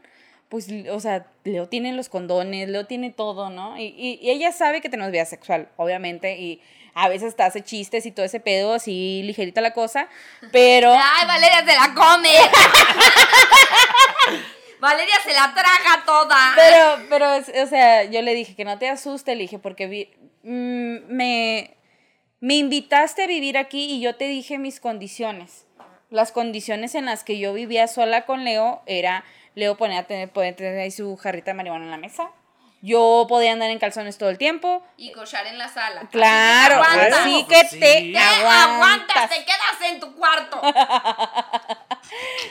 pues, o sea, Leo tiene los condones, Leo tiene todo, ¿no? Y, y- y ella sabe que tenemos vida sexual, obviamente, y a veces hasta hace chistes y todo ese pedo, así ligerita la cosa, pero... Ay, Valeria se la come. Valeria se la traga toda. Pero, pero, o sea, yo le dije que no te asuste, le dije, porque vi- mm, me, me invitaste a vivir aquí y yo te dije mis condiciones. Las condiciones en las que yo vivía sola con Leo era, Leo ponía tener, poder tener ahí su jarrita de marihuana en la mesa. Yo podía andar en calzones todo el tiempo. Y cochar en la sala. Claro, Así que te aguantas. así Bueno, que te sí. Te aguantas. aguantas, te quedas en tu cuarto.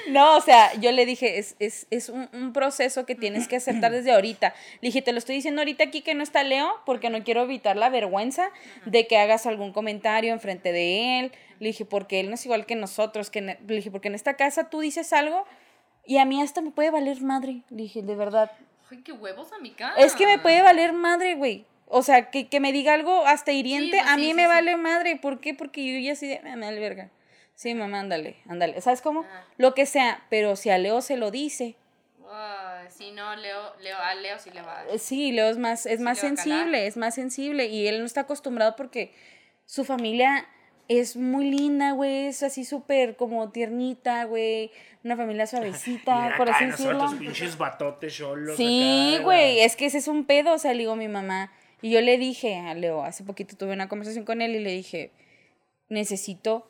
No, o sea, yo le dije, es, es, es un, un proceso que tienes que aceptar desde ahorita. Le dije, te lo estoy diciendo ahorita aquí que no está Leo, porque no quiero evitar la vergüenza de que hagas algún comentario enfrente de él. Le dije, porque él no es igual que nosotros. Que ne- le dije, porque en esta casa tú dices algo y a mí hasta me puede valer madre. Le dije, de verdad. Ay, qué huevos, amiga. Es que me puede valer madre, güey. O sea, que, que me diga algo hasta hiriente, pues a mí sí, me sí. vale madre. ¿Por qué? Porque yo ya así de, "Ah, me vale verga. Sí, mamá, ándale, ándale. ¿Sabes cómo? Ah. Lo que sea, pero si a Leo se lo dice, si no, Leo, Leo, a Leo sí le va a eh, sí, Leo es más, es más a sensible, es más sensible y él no está acostumbrado porque su familia es muy linda, güey, es así súper como tiernita, güey, una familia suavecita, Mira por así nosotros, decirlo. pinches batotes. Sí, güey, es que ese es un pedo, o sea, le digo a mi mamá. Y yo le dije a Leo, hace poquito tuve una conversación con él y le dije, necesito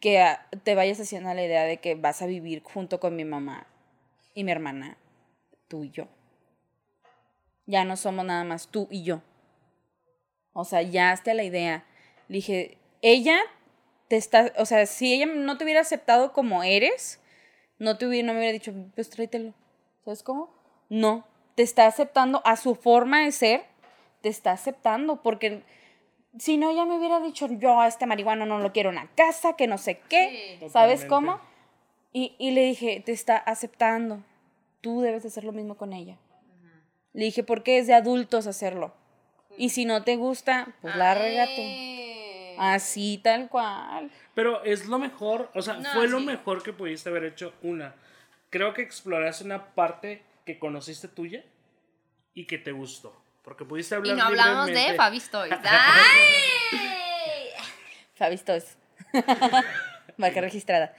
que ah, te vayas haciendo la idea de que vas a vivir junto con mi mamá y mi hermana, tú y yo. Ya no somos nada más tú y yo. O sea, ya hasta la idea. Le dije, ella te está, o sea, si ella no te hubiera aceptado como eres, no te hubiera, no me hubiera dicho, pues tráetelo. ¿Sabes cómo? No, te está aceptando a su forma de ser, te está aceptando, porque si no, ya me hubiera dicho, yo a este marihuano no lo quiero en la casa, que no sé qué, Sí. ¿sabes Totalmente. cómo? Y, y le dije, te está aceptando, tú debes de hacer lo mismo con ella. Le dije, porque es de adultos hacerlo. Y si no te gusta, pues lárgate. Así, tal cual. Pero es lo mejor, o sea, No, fue lo mejor que pudiste haber hecho. Una, creo que exploraste una parte que conociste tuya y que te gustó. Porque pudiste Y hablar no hablamos de. Fabi Stories. ¡Ay! Fabi Stoys. Marca registrada.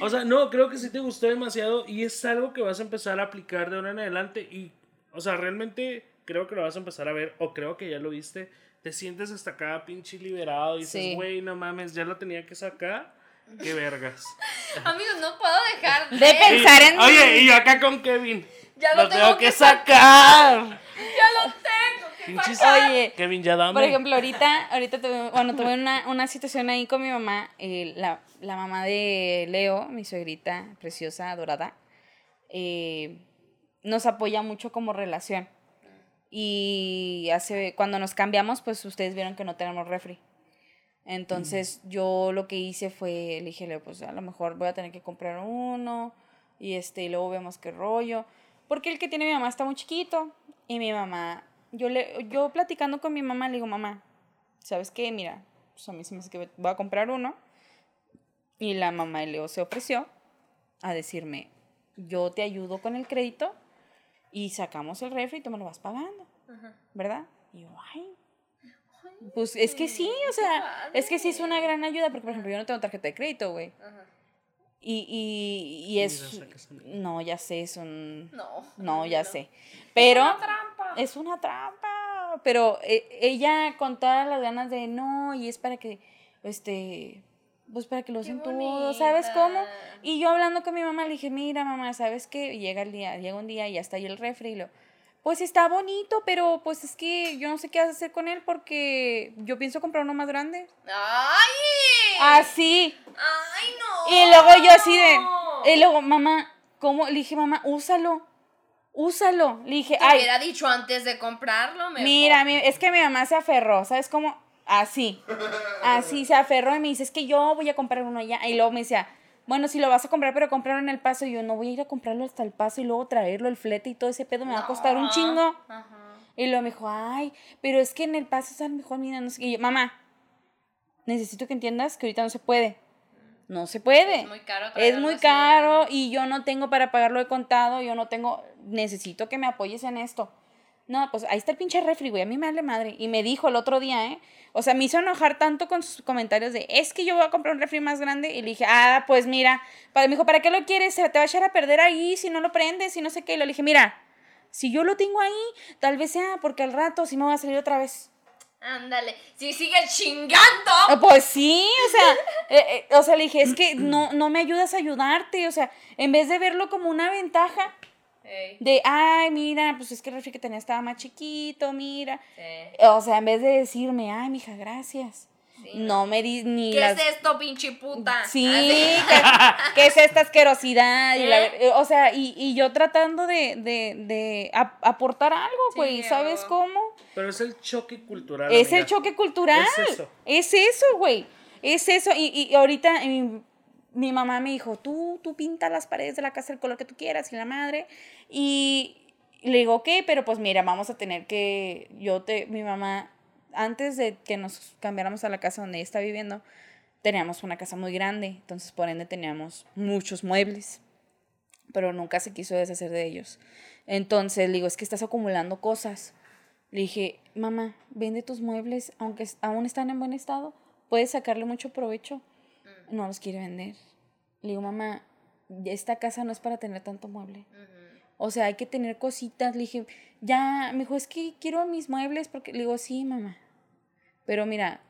O sea, no, creo que sí te gustó demasiado y es algo que vas a empezar a aplicar de ahora en adelante y, o sea, realmente creo que lo vas a empezar a ver o creo que ya lo viste. Te sientes hasta acá pinche liberado y dices, Sí. güey, no mames, ya lo tenía que sacar. Qué vergas. Amigos, no puedo dejar de, De pensar en. Oye, y yo acá con Kevin. Ya lo lo tengo tengo que sacar. Ya lo tengo. Oye, Kevin, ya dame. por ejemplo, ahorita, ahorita tuve, bueno, tuve una, una situación ahí con mi mamá, eh, la, la mamá de Leo, mi suegrita preciosa, adorada, eh, nos apoya mucho como relación. Y hace, cuando nos cambiamos, pues ustedes vieron que no tenemos refri. Entonces yo lo que hice fue, le dije, pues a lo mejor voy a tener que comprar uno y este, y luego vemos qué rollo. Porque el que tiene mi mamá está muy chiquito y mi mamá, yo, le, yo platicando con mi mamá, le digo, mamá, ¿sabes qué? Mira, pues a mí se me hace que voy a comprar uno. Y la mamá de Leo se ofreció a decirme, yo te ayudo con el crédito y sacamos el refri y tú me lo vas pagando, ¿verdad? Y yo, ay, pues es que sí, o sea, es que sí es una gran ayuda, porque por ejemplo yo no tengo tarjeta de crédito, güey. Y, y, y es... No, ya sé, es un... No. No, ya sé. Pero... Una trampa. Es una trampa. Pero eh, ella con todas las ganas de no, y es para que, este, pues para que lo usen todo, ¿sabes cómo? Y yo hablando con mi mamá le dije, mira mamá, ¿sabes qué? Y llega el día, llega un día y ya está ahí el refri y lo, pues está bonito, pero pues es que yo no sé qué hacer con él porque yo pienso comprar uno más grande. ¡Ay! Así. ¡Ay, no! Y luego yo así de, y luego, mamá, ¿cómo? Le dije, mamá, úsalo, úsalo. Le dije, Te ay, hubiera dicho antes de comprarlo, mejor. mira, mi- es que mi mamá se aferró, ¿sabes cómo? Así, así se aferró y me dice, es que yo voy a comprar uno allá. Y luego me decía, bueno, si lo vas a comprar, pero comprarlo en el paso. Y yo, no voy a ir a comprarlo hasta el paso y luego traerlo, el flete y todo ese pedo me va a costar un chingo. Ajá. Y luego me dijo, ay, pero es que en el paso es a lo mejor, mira, no sé qué. Y yo, mamá, necesito que entiendas que ahorita no se puede. No se puede. Es muy caro Es muy caro y yo no tengo para pagarlo de contado, yo no tengo, necesito que me apoyes en esto. No, pues ahí está el pinche refri, güey, a mí me vale madre. Y me dijo el otro día, ¿eh? O sea, me hizo enojar tanto con sus comentarios de, es que yo voy a comprar un refri más grande. Y le dije, ah, pues mira, para, me dijo, ¿para qué lo quieres? Se te va a echar a perder ahí si no lo prendes y no sé qué. Y le dije, mira, si yo lo tengo ahí, tal vez sea porque al rato sí me va a salir otra vez. Ándale. Si sigues chingando. Ah, Pues sí, o sea, eh, eh, o sea, le dije, es que no, no me ayudas a ayudarte, o sea, en vez de verlo como una ventaja De, ay, mira, pues es que el refri que tenía estaba más chiquito, mira, sí. o sea, en vez de decirme, ay, mija, gracias, Sí, no me di ni ¿Qué las... es esto, pinche puta? Sí, Así. ¿qué, qué es esta asquerosidad? Y la- ¿Eh? o sea, y, y yo tratando de, de, de ap- aportar algo, Sí, güey, ¿sabes o- cómo? Pero es el choque cultural. Es amiga. el choque cultural. Es eso. Es eso, güey. Es eso. Y, y ahorita mi, mamá me dijo, tú, tú pinta las paredes de la casa el color que tú quieras y la madre. Y le digo, ok, pero pues mira, vamos a tener que, yo te, mi mamá, antes de que nos cambiáramos a la casa donde ella está viviendo, teníamos una casa muy grande, entonces por ende teníamos muchos muebles, pero nunca se quiso deshacer de ellos. Entonces le digo, es que estás acumulando cosas. Le dije, mamá, vende tus muebles, aunque aún están en buen estado, puedes sacarle mucho provecho. No los quiere vender. Le digo, mamá, esta casa no es para tener tanto mueble. O sea, hay que tener cositas. Le dije, ya, me dijo, es que quiero mis muebles porque le digo, sí, mamá. Pero mira,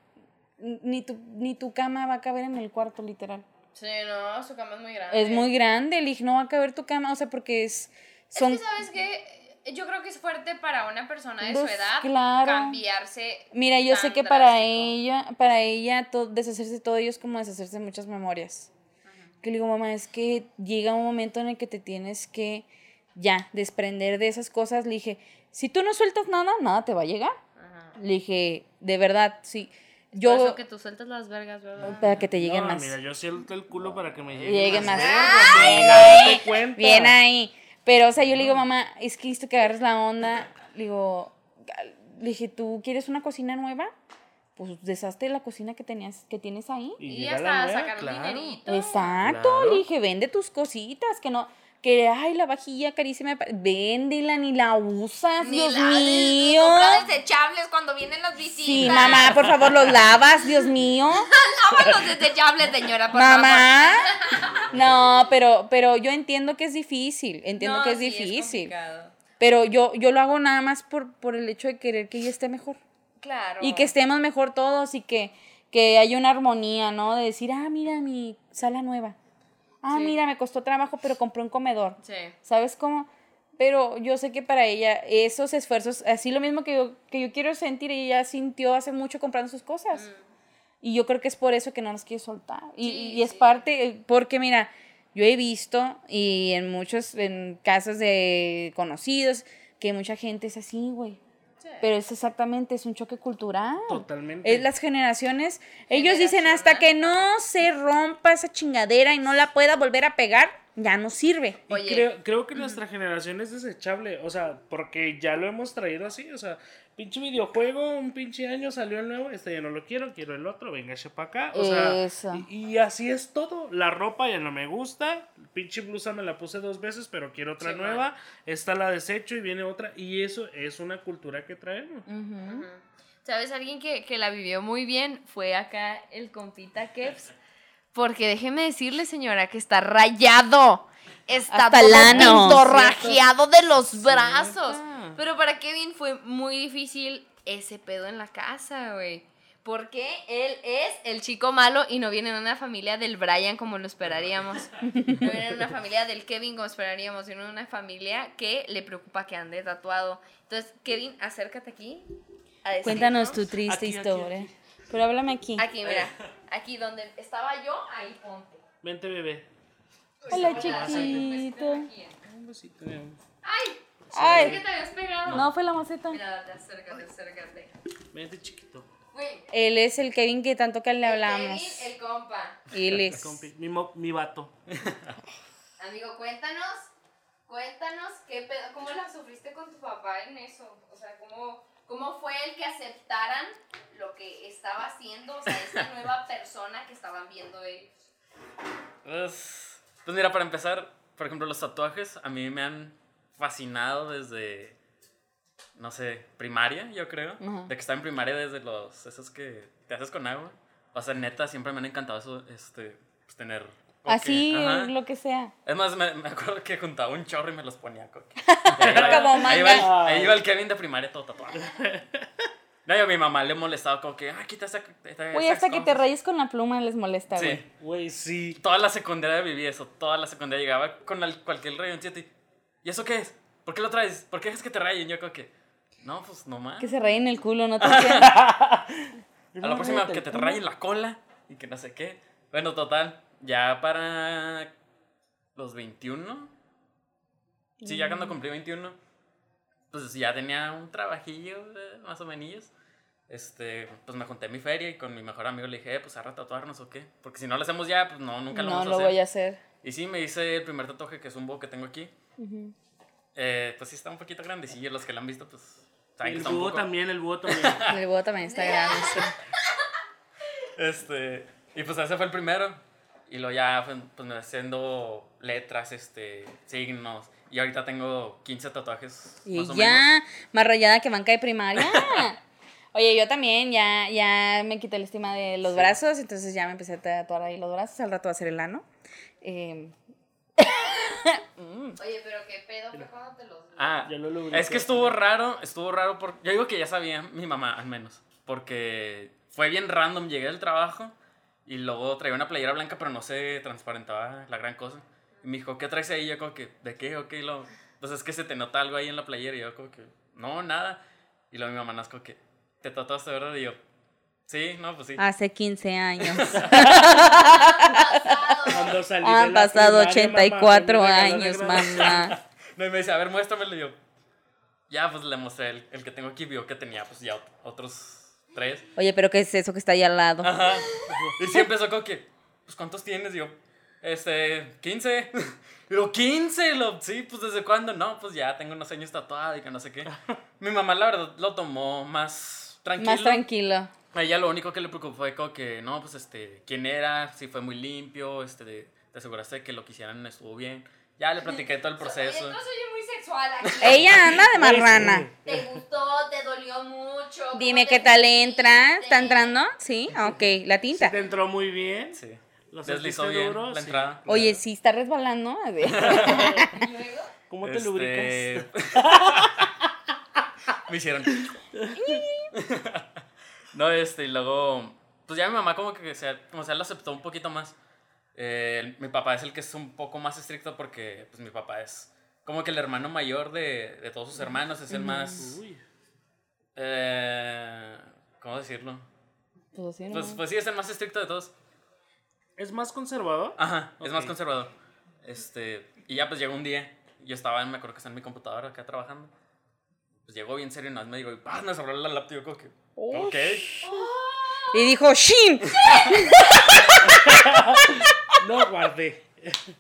ni tu, ni tu cama va a caber en el cuarto, literal. Sí, no, su cama es muy grande. Es muy grande. Le dije, no va a caber tu cama, o sea, porque es... Son, Es que, ¿sabes qué? Yo creo que es fuerte para una persona de su Pues, edad claro. cambiarse. Mira, yo sé que para ella, para ella to- deshacerse de todo ello es como deshacerse de muchas memorias. Que le digo, mamá, es que llega un momento en el que te tienes que ya desprender de esas cosas. Le dije, si tú no sueltas nada, nada te va a llegar. Ajá. Le dije, de verdad, sí. Por Yo, eso que tú sueltas las vergas, ¿verdad? para que te lleguen no, más. mira, yo siento el culo para que me lleguen, Lleguen más. vergas, Bien ahí. Bien ahí. Pero, o sea, yo le digo, mamá, es que esto que agarres la onda. Le digo, le dije, ¿tú quieres una cocina nueva? Pues deshazte de la cocina que tenías, que tienes ahí. Y, Y hasta sacar un claro. dinerito. Exacto, Claro. le dije, vende tus cositas, que no, que ay, la vajilla carísima, véndela, ni la usas, Ni Dios la- mío. compra desechables cuando vienen las visitas. Sí, mamá, por favor, los lavas, Dios mío. Lava los desechables, señora, por favor. Mamá. No, pero, pero yo entiendo que es difícil, entiendo No, que es sí, difícil. pero yo, yo lo hago nada más por, por el hecho de querer que ella esté mejor. Claro. Y que estemos mejor todos y que, que haya una armonía, ¿no? De decir, ah, mira mi sala nueva. Ah, Sí. mira, me costó trabajo, pero compré un comedor. Sí. ¿Sabes cómo? Pero yo sé que para ella esos esfuerzos, así lo mismo que yo, que yo quiero sentir, ella sintió hace mucho comprando sus cosas. Y yo creo que es por eso que no nos quiere soltar. Y, Sí, y es sí. parte, eh, porque mira, yo he visto y en muchos en casos de conocidos que mucha gente es así, güey. Sí. Pero es exactamente, es un choque cultural. Totalmente. Es las generaciones. Ellos dicen hasta que no se rompa esa chingadera y no la pueda volver a pegar, ya no sirve. Oye. creo, creo que nuestra generación es desechable, o sea, porque ya lo hemos traído así, o sea, pinche videojuego, un pinche año salió el nuevo, este ya no lo quiero, quiero el otro, venga para acá, o sea, Eso. y, y así es todo, la ropa ya no me gusta, pinche blusa me la puse dos veces, pero quiero otra Sí, nueva, esta la desecho y viene otra, y eso es una cultura que traemos. ¿Sabes? Alguien que, que la vivió muy bien fue acá el compita Kevs. Porque déjeme decirle, señora, que está rayado. Está Hasta todo el ano. pintorrajeado de los brazos. Pero para Kevin fue muy difícil ese pedo en la casa, güey. Porque él es el chico malo y no viene en una familia del Brian como lo esperaríamos. No viene en una familia del Kevin como esperaríamos, viene en una familia que le preocupa que ande tatuado. Entonces, Kevin, acércate aquí. a Cuéntanos tu triste Aquí, aquí, historia. aquí. Pero háblame aquí. Aquí, mira. Aquí donde estaba yo, ahí ponte. Vente, bebé. Hola, chiquito. Un besito. ¡Ay! Ay. Es que te habías pegado. No, fue la maceta. Mira, acércate, acércate. Vente, chiquito. Güey, Él es el Kevin que tanto que le hablamos. Kevin, el compa. Él es. Compi, mi, mo- mi vato. Amigo, cuéntanos, cuéntanos qué pedo, cómo la sufriste con tu papá en eso. O sea, cómo, cómo fue el que aceptaran lo que estaba haciendo, o sea, esta nueva persona que estaban viendo ellos. Pues, pues mira, para empezar, por ejemplo, los tatuajes a mí me han fascinado desde, no sé, primaria, yo creo. De que estaba en primaria desde los, esos que te haces con agua. O sea, neta, siempre me han encantado eso, este, pues tener... coque. Así, Ajá. lo que sea. Es más, me, me acuerdo que juntaba un chorro y me los ponía coque. Y ahí iba- Como ahí iba el- manga. Ahí iba el Kevin de primaria todo tatuado. No, yo a mi mamá le molestaba como que, ah, quita esa... esa- Güey, hasta que te cosas". rayes con la pluma les molesta, güey. Sí. Güey, sí. Toda la secundaria viví eso, toda la secundaria llegaba con el- cualquier rayoncito y, ¿y eso qué es? ¿Por qué lo traes? ¿Por qué es que te rayen? Yo creo que, no, pues nomás. Que se rayen el culo, no te. A la próxima que te rayen la cola y que no sé qué. Bueno, total, ya para los 21, sí, ya cuando cumplí 21, pues ya tenía un trabajillo, eh, más o menos. Este, pues me junté a mi feria y con mi mejor amigo le dije, eh, pues a tatuarnos o qué. Porque si no lo hacemos ya, pues no, nunca lo no vamos a lo hacer. voy a hacer. Y sí, me hice el primer tatuaje que es un búho que tengo aquí. Eh, pues sí, está un poquito grandecillo. Los que lo han visto, pues saben que El un búho poco. también, el búho también. El huevo también está grande, sí. Este, y pues ese fue el primero. Y luego ya fue, pues me haciendo letras, este, signos. Y ahorita tengo 15 tatuajes. Y más o menos. ya, más rayada que banca de primaria. Oye, yo también ya, ya me quité la estima de los brazos, entonces ya me empecé a tatuar ahí los brazos, al rato va a ser el ano. Eh, Oye, pero qué pedo fue cuando te los... Ah, Ya lo es que estuvo raro, estuvo raro. Por, yo digo que ya sabía mi mamá, al menos. Porque fue bien random. Llegué del trabajo y luego traía una playera blanca, pero no se transparentaba la gran cosa. Y me dijo, ¿qué traes ahí? Y yo como que, ¿de qué? Ok, lo... Pues es que se te nota algo ahí en la playera. Y yo como que, no, nada. Y luego mi mamá nos como que, ¿te tatuaste, verdad? Y yo, sí, no, pues sí. hace 15 años. Cuando salí de Han la pasado primaria, mamá, 84 fue mi regalo de años, mamá. No, y me dice, a ver, muéstramelo. Y yo, ya, pues le mostré el, el que tengo aquí. Vio que tenía, pues ya otros tres. Oye, pero ¿qué es eso que está ahí al lado? Ajá. Y sí empezó con que, pues, ¿cuántos tienes? Y yo, este, 15. Y yo, 15. Lo, sí, pues, ¿desde cuándo? No, pues ya tengo unos años tatuado y que no sé qué. Mi mamá, la verdad, lo tomó más tranquilo. Más tranquilo. A ella lo único que le preocupó fue como que, no, pues, este, quién era, si fue muy limpio, este, de- te aseguraste de que lo que hicieran estuvo bien. Ya le platiqué todo el proceso. soy muy sexual aquí. Ella anda de marrana. ¿Te gustó? ¿Te dolió mucho? ¿Cómo Dime qué tal entra. ¿Está entrando? Sí, ok. La Sí tinta. te entró muy bien. Sí. Lo Deslizó bien duro, la sí. entrada. Oye, sí está resbalando. A ver. ¿Y luego? ¿Cómo te Este, lubricas? Me hicieron. no, este, y luego. Pues ya mi mamá, como que se, como se lo aceptó un poquito más. Eh, mi papá es el que es un poco más estricto porque, pues, mi papá es como que el hermano mayor de, de todos sus hermanos. Es el más. Uy. Eh, ¿Cómo decirlo? Pues ¿no? Pues, pues sí, es el más estricto de todos. ¿Es más conservador? Ajá, es más conservador. Este, y ya pues llegó un día, yo estaba, me acuerdo que estaba en mi computadora acá trabajando. Pues llegó bien serio y nada más me dijo, ¡ah! Me cerró la laptop. Yo como que, ok. Y dijo, ¡Shin! No guardé.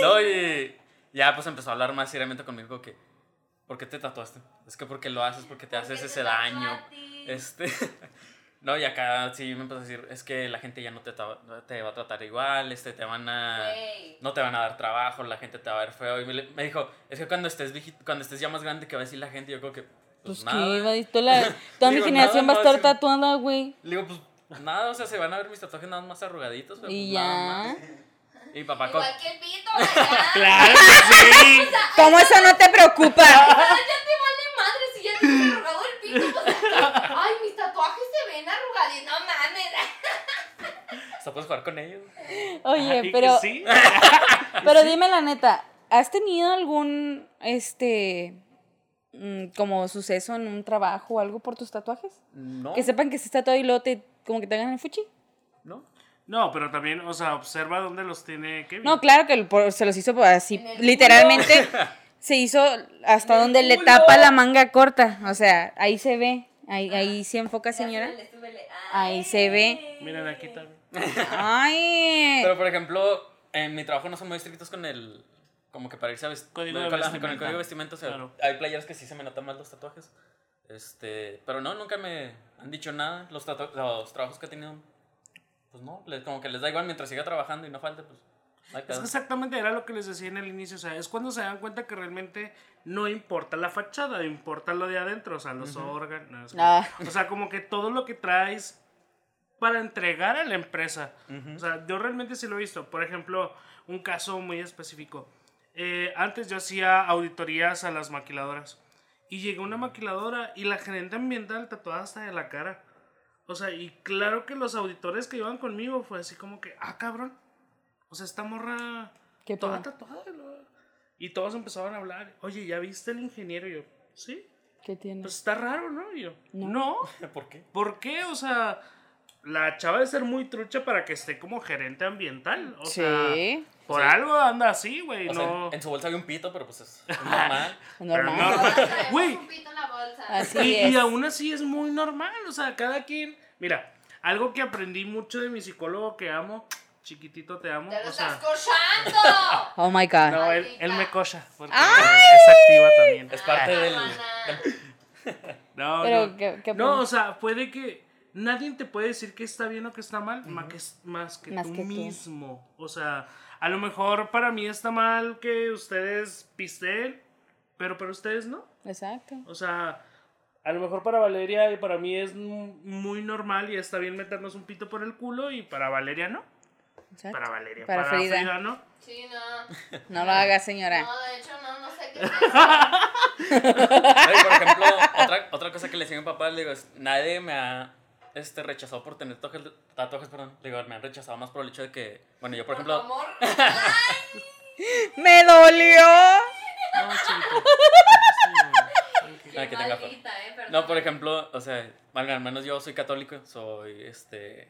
No, y ya pues empezó a hablar más seriamente conmigo como que, ¿por qué te tatuaste? Es que porque lo haces, porque te ¿Por qué haces ese daño. Este, no, y acá sí me empezó a decir, es que la gente ya no te, te va a tratar igual, este, te van a... No te van a dar trabajo, la gente te va a ver feo. Y me, me dijo, es que cuando estés, cuando estés ya más grande, ¿qué va a decir la gente? Yo creo que, pues, Pues nada. que va, toda, toda mi generación va a nada estar tatuada, güey. Le digo, pues, nada, o sea, se van a ver mis tatuajes nada más arrugaditos. pero, Y pues, nada ya. más. Y papá, con- Igual que el pito. Claro que sí. ¿Cómo eso no te preocupa? Ya te vale madre si ya tienes arrugado el pito, pues bien arrugadito. No mames. Hasta puedes jugar con ellos. Oye, pero, Sí. pero dime la neta, ¿has tenido algún, este, mm, como suceso en un trabajo o algo por tus tatuajes? No. Que sepan que se está todo y luego te, como que te hagan el fuchi. No. No, pero también, o sea, observa dónde los tiene Kevin. No, claro que por- se los hizo así, literalmente se hizo hasta donde le tapa la manga corta, o sea, ahí se ve, ahí, ahí se enfoca señora, Súbele, súbele. ahí se ve. Miren aquí también. Ay, Pero por ejemplo, en mi trabajo no son muy estrictos con el. Como que para irse a vestir. Código con, el código de vestimenta. O sea, Claro. hay playeras que sí se me notan más los tatuajes. Este. Pero no, nunca me han dicho nada. Los, tatu- los trabajos que he tenido. Pues no, les- como que les da igual mientras siga trabajando y no falte, pues. Es que exactamente era lo que les decía en el inicio, o sea, es cuando se dan cuenta que realmente no importa la fachada, importa lo de adentro, o sea, los órganos. Ah. O sea, como que todo lo que traes para entregar a la empresa. Ujú. O sea, yo realmente sí lo he visto. Por ejemplo, un caso muy específico. Eh, antes yo hacía auditorías a las maquiladoras. Y llegó una maquiladora y la gerente ambiental tatuada hasta de la cara. O sea, y claro que los auditores que iban conmigo fue así como que, ah, cabrón. O sea, esta morra ¿Qué toda tatuada. Y todos empezaban a hablar. Oye, ¿ya viste el ingeniero? Y yo, sí. ¿qué tiene? Pues está raro, ¿no? Y yo, No. no. ¿Por qué? ¿Por qué? O sea, la chava debe ser muy trucha para que esté como gerente ambiental. O sea, Sí. por Sí. algo anda así, güey. Sea, no. en, en su bolsa había un pito, pero pues es, normal. Normal. no. Güey. un pito en la bolsa. Así y, es. y aún así es muy normal. O sea, cada quien. Mira, algo que aprendí mucho de mi psicólogo que amo. Chiquitito te amo. ¡Te lo O sea, estás cochando! Oh my god. no, él, él me cocha. Porque es activa también. Es parte del. No, Pero, no. ¿qué- qué no, o sea, puede que nadie te puede decir que está bien o que está mal, más que, más que Más tú que tú. mismo. O sea, a lo mejor para mí está mal que ustedes pisteen, pero para ustedes no. Exacto. O sea, a lo mejor para Valeria y para mí es mu- muy normal y está bien meternos un pito por el culo y para Valeria no. Exacto. Para Valeria, Para para, Frida. Frida. no. Sí, no. No lo haga, señora. No, de hecho, no, no sé qué es. Oye, por ejemplo, otra, otra cosa que le decía a mi papá, le digo, es, nadie me ha este, rechazado por tener tatuajes, tatuajes, perdón. Le digo, me han rechazado más por el hecho de que, bueno, yo por Por ejemplo, amor. ¡Me dolió! No, chiquito. Ah, que. Maldita, eh, no, por ejemplo, o sea, al menos yo soy católico, soy, este,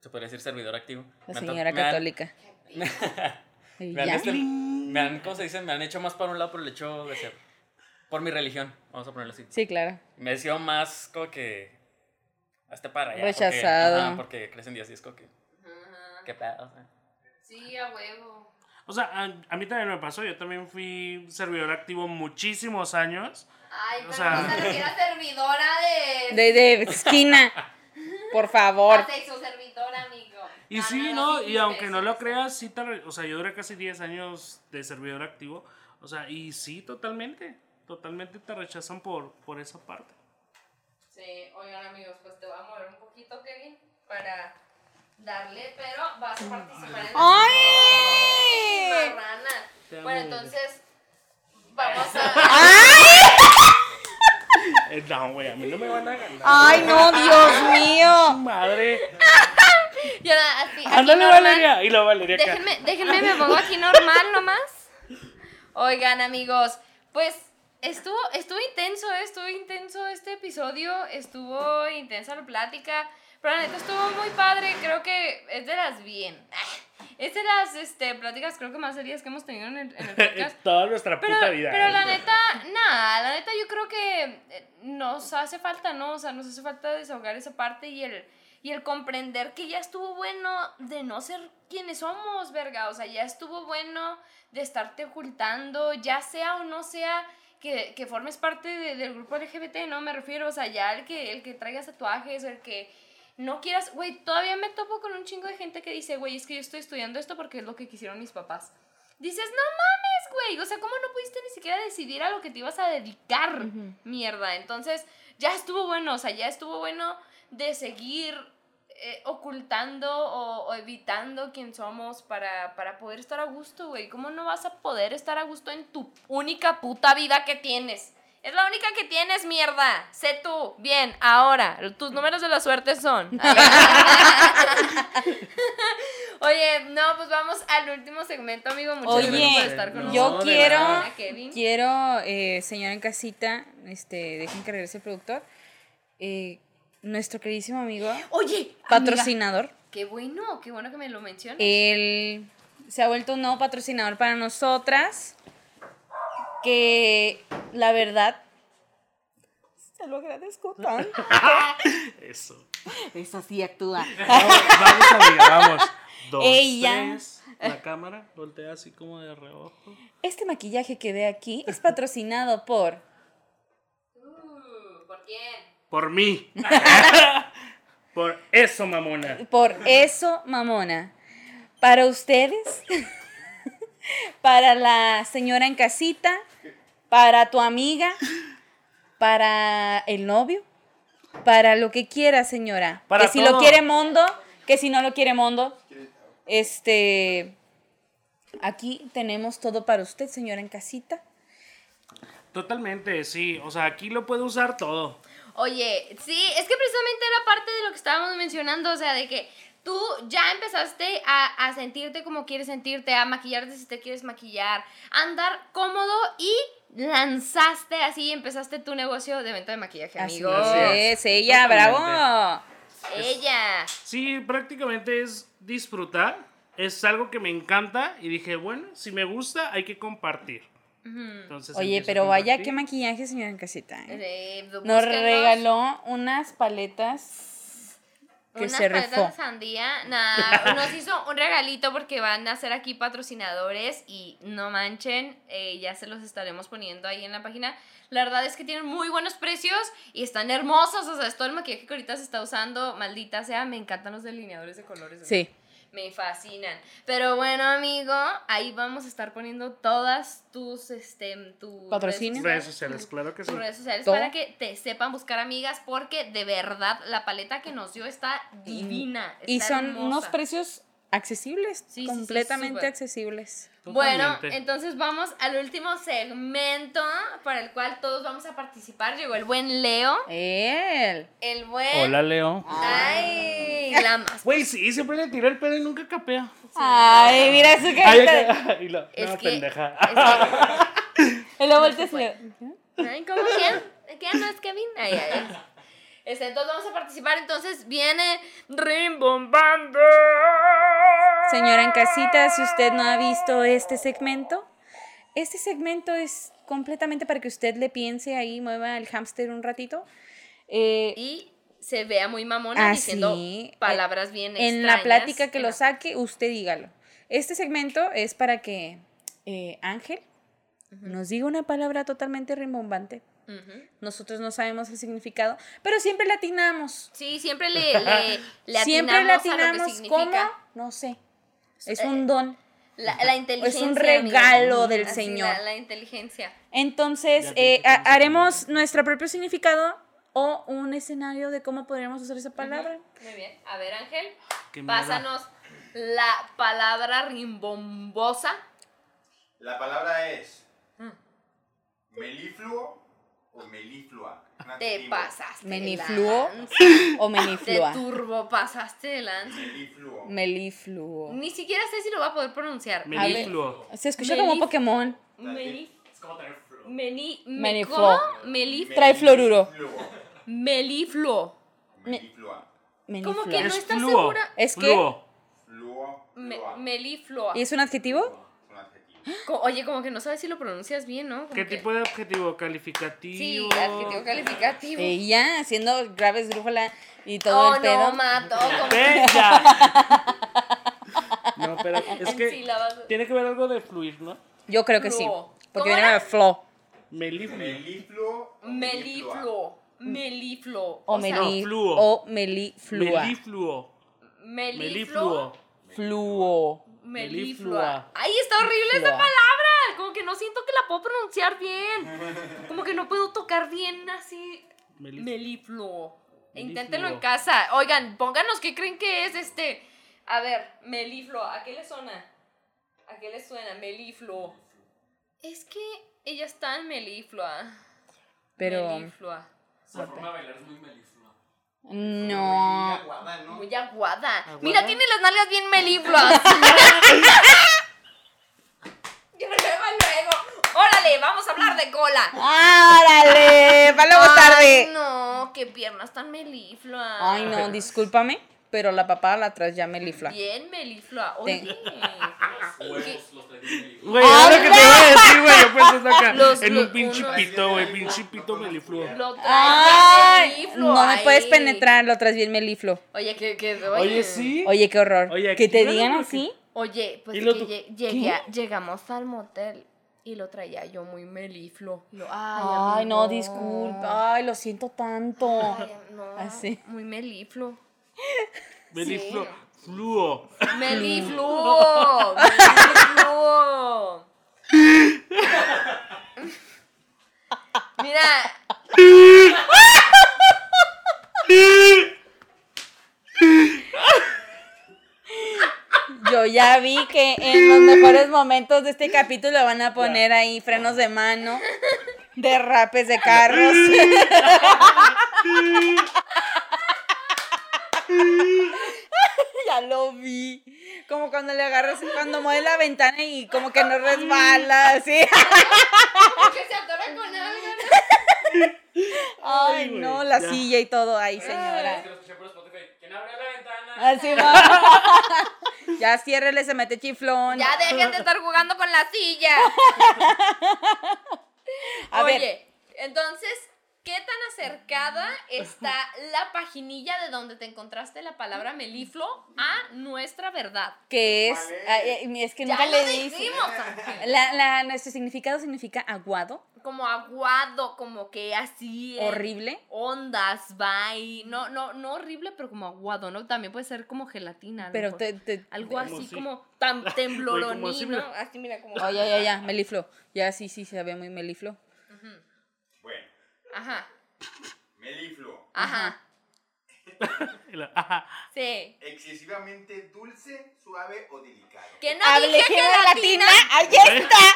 se podría decir servidor activo. La Me han señora to- me han- católica. Me han, este, me han, ¿cómo se dice? Me han hecho más por un lado por el hecho de ser, por mi religión, vamos a ponerlo así. Sí, claro. Me he sido más como que, hasta para allá. Rechazado. Porque, ajá, porque crees en Dios y es como que, Ajá. qué pedo, o sea. Sí, a huevo. O sea, a, a mí también me pasó. Yo también fui servidor activo muchísimos años. Ay, O pero sea- no se refiere a servidora de. De, de esquina. Por favor. Sexo amigo. Y sí, no, Y aunque no lo creas, sí te re- O sea, yo duré casi 10 años de servidor activo. O sea, y sí, totalmente. Totalmente te rechazan por, por esa parte. Sí, oigan, amigos, pues te voy a mover un poquito, Kevin, para darle, pero vas a participar en el. ¡Ay! Te amo, Bueno, entonces. Vamos a. Eh, no, güey, a mí no me van a ganar. ¡Ay, no, Dios mío! Madre. Y ahora, así, aquí Ándale. Valeria. Y la Valeria acá. Déjenme, déjenme, me pongo aquí normal nomás. Oigan, amigos, pues estuvo, estuvo intenso, eh, estuvo intenso este episodio, estuvo intensa la plática, pero la neta estuvo muy padre, creo que es de las bien. Es de las este, pláticas creo que más serias que hemos tenido en el, en el podcast. Toda nuestra Pero, puta vida. pero ¿eh? la neta, nada, la neta yo creo que eh, nos hace falta, ¿no? O sea, nos hace falta desahogar esa parte y el, y el comprender que ya estuvo bueno de no ser quienes somos, verga. O sea, ya estuvo bueno de estarte ocultando, ya sea o no sea que, que formes parte de- del grupo LGBT, ¿no? Me refiero, o sea, ya el que, el que traigas tatuajes o el que no quieras, güey, todavía me topo con un chingo de gente que dice, güey, es que yo estoy estudiando esto porque es lo que quisieron mis papás. Dices, no mames, güey, o sea, ¿cómo no pudiste ni siquiera decidir a lo que te ibas a dedicar? Mierda, entonces ya estuvo bueno, o sea, ya estuvo bueno de seguir eh, ocultando o, o evitando quién somos para, para poder estar a gusto, güey. ¿Cómo no vas a poder estar a gusto en tu única puta vida que tienes? Es la única que tienes, mierda. Sé tú. Bien, ahora, tus números de la suerte son. Oye, no, pues vamos al último segmento, amigo. Muchas gracias por Oye, estar con yo nosotros. quiero, Hola, Kevin. quiero, eh, señora en casita, este, dejen que regrese el productor, eh, nuestro queridísimo amigo, Oye, amiga, patrocinador, Qué bueno, qué bueno que me lo mencionas. él se ha vuelto un nuevo patrocinador para nosotras, que la verdad, se lo agradezco tanto. Eso. Eso sí actúa. Vamos, vamos amiga, vamos. Dos, Ella. tres. La cámara voltea así como de reojo. Este maquillaje que ve aquí es patrocinado por Uh, ¿Por quién? Por mí. Por eso, mamona. Por eso, mamona. Para ustedes, para la señora en casita, para tu amiga, para el novio, para lo que quiera, señora. Para que si lo quiere Mondo, que si no lo quiere Mondo. Este. Aquí tenemos todo para usted, señora en casita. Totalmente, sí. O sea, aquí lo puede usar todo. Oye, sí, es que precisamente era parte de lo que estábamos mencionando, o sea, de que tú ya empezaste a, a sentirte como quieres sentirte, a maquillarte si te quieres maquillar, a andar cómodo y lanzaste así, empezaste tu negocio de venta de maquillaje, Así amigo. es, ella, bravo. Ella. Sí, prácticamente es disfrutar. Es algo que me encanta y dije, bueno, si me gusta, hay que compartir. Entonces, Oye, pero vaya qué maquillaje, señora en casita. ¿eh? Eh, Nos regaló unas paletas que unas se paletas rifó. de sandía. Nah, nos hizo un regalito porque van a ser aquí patrocinadores y no manchen, eh, ya se los estaremos poniendo ahí en la página. La verdad es que tienen muy buenos precios y están hermosos. O sea, es todo el maquillaje que ahorita se está usando. Maldita sea, me encantan los delineadores de colores. Sí. Me fascinan. Pero bueno, amigo, ahí vamos a estar poniendo todas tus, este, tus Patrocinios. Redes sociales, claro que sí. tus redes sociales Todo. para que te sepan buscar amigas porque de verdad la paleta que nos dio está divina. Y son hermosa. unos precios accesibles, Sí, sí, sí, completamente accesibles. Bueno, entonces vamos al último segmento para el cual todos vamos a participar. Llegó el buen Leo, Él. el buen... Hola, Leo. Ay, la más... Güey, sí, siempre le tira el pelo y nunca capea. Ay, mira su ay, y lo- Es no, que- pendeja. Y lo volteas y le- Ay, ¿cómo quién? ¿Quién no es Kevin? Ay, ay, ay. Este, entonces vamos a participar. Entonces viene Rimbombando. Señora en casita, si usted no ha visto este segmento, este segmento es completamente para que usted le piense ahí, mueva el hámster un ratito. Eh, Y se vea muy mamona Así, diciendo palabras bien en la plática que lo saque, usted dígalo. Este segmento es para que eh, Ángel nos diga una palabra totalmente rimbombante. Nosotros no sabemos el significado, pero siempre latinamos. Sí, siempre le, le, le siempre atinamos a lo que latinamos. significa. ¿Cómo? No sé. Es Eh, un don. La, la inteligencia. Es un amigo. regalo del Así, Señor. La, la inteligencia. Entonces, eh, haremos nuestro propio significado o un escenario de cómo podríamos usar esa palabra. Muy bien. A ver, Ángel, pásanos la palabra rimbombosa. La palabra es melifluo o meliflua. Te pasaste. Menifluo o Te meniflua. turbo pasaste de lanza. Melifluo. Melifluo. Ni siquiera sé si lo va a poder pronunciar. Melifluo. Se escucha como Melif- Pokémon. Meli. Es como flow. Meni. me- Menifluo. ¿Cómo? Melif. Trae fluoruro. Melifluo. Meliflua. Como que no Es está fluo. segura. Es que- Fluo. Fluo. Me- flua. melifluo. ¿Y es un adjetivo? Es un adjetivo. Co- Oye, como que no sabes si lo pronuncias bien, ¿no? Como ¿Qué que- tipo de adjetivo? ¿Calificativo? Sí, adjetivo calificativo. Ella haciendo graves grújula y todo oh, el pedo. no, mato. Como ¡Bella! No, pero es que sílabas. tiene que ver algo de fluir, ¿no? Yo creo que sí. Porque ¿Cómo viene de flow. Melifluo. Melifluo. o Melifluo. Melifluo. O, sea, meli, fluo. o meliflua. Melifluo. Melifluo. Fluo. Meliflua. Meliflua. Ay, está horrible esa palabra. Como que no siento que la puedo pronunciar bien. Como que no puedo tocar bien así. Melif- Melifluo. Melifluo. Inténtenlo en casa. Oigan, pónganos qué creen que es este. A ver, melifluo. ¿A qué le suena? ¿A qué le suena? Melifluo. Es que ella está en meliflua. Pero Meliflua. Su forma de bailar es muy meliflua. No. Aguada, ¿no? Muy aguada. ¿Aguada? Mira, tiene las nalgas bien melifluas. Yo luego, luego. Órale, vamos a hablar de cola. ¡Árale! ¡Para luego Ay, tarde! no, qué piernas tan melifluas. Ay, no, discúlpame, pero la papada la atrás ya me lifla. Bien meliflua. Oye. Ten-. Güey, lo que te iba a decir, güey. Yo pensando acá. Los- en un pinche pito, güey. Pinche pito melifluo. Lo traes ¡Ay! melifluo No me puedes penetrar, lo traes bien me liflo. Oye, que, que Oye, sí. Oye, qué horror. Oye, que te digan así. Oye, pues ¿Y que lo tu- lle- llegué a- llegamos al motel y lo traía yo muy meliflo. Yo, ay, Ay, no, disculpa. Ay, lo siento tanto. Ay, no, Así. Muy meliflo. Melifluo. Fluo. Melifluo. Melifluo. Mira. Yo ya vi que en los mejores momentos de este capítulo van a poner ahí frenos de mano, derrapes de carros. ya lo vi. Como cuando le agarras, cuando mueves la ventana y como que no resbala, así. Que se atora con algo. Ay, no, la ya. silla y todo. Ay, señora. ¿Quién abre la ventana? Así va. Ya ciérrele, se mete chiflón. Ya dejen de estar jugando con la silla. A ver. Oye, entonces, ¿qué tan acercada está la paginilla de donde te encontraste la palabra meliflo a nuestra verdad? que es, ¿Cuál es? que nunca lo le dice. dijimos. La, la- nuestro significado significa aguado, Como aguado, como que así. horrible. Ondas, bye. No, no, no horrible, pero como aguado, ¿no? También puede ser como gelatina. lo Pero te, te- Algo Como así si- como tan tembloroní, ¿no? mira. Así, mira, como. Oh, ya, ya, ya, meliflo. Ya sí, sí, se ve muy meliflo. Ajá, melifluo. ajá. Ajá. Sí. Excesivamente dulce, suave o delicado. Que no Hable dije gelatina, gelatina. ahí está.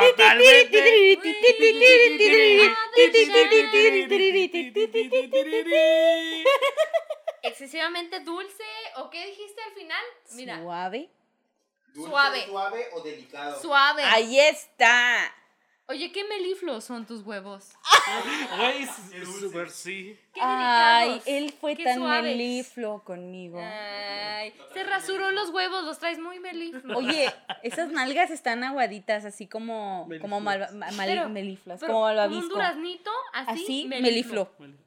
Totalmente. Excesivamente dulce, ¿o qué dijiste al final? Mira, Suave. Dulce, Suave. suave o delicado. suave. Ahí está. Oye, qué meliflos son tus huevos. Güey, súper sí. Qué Ay, él fue qué tan suaves. meliflo conmigo. Ay, se rasuró los huevos, los traes muy meliflos. Oye, esas nalgas están aguaditas, así como, como mal- Pero- meliflas, Pero como un malvavisco. duraznito, así, Así, meliflo. meliflo. El.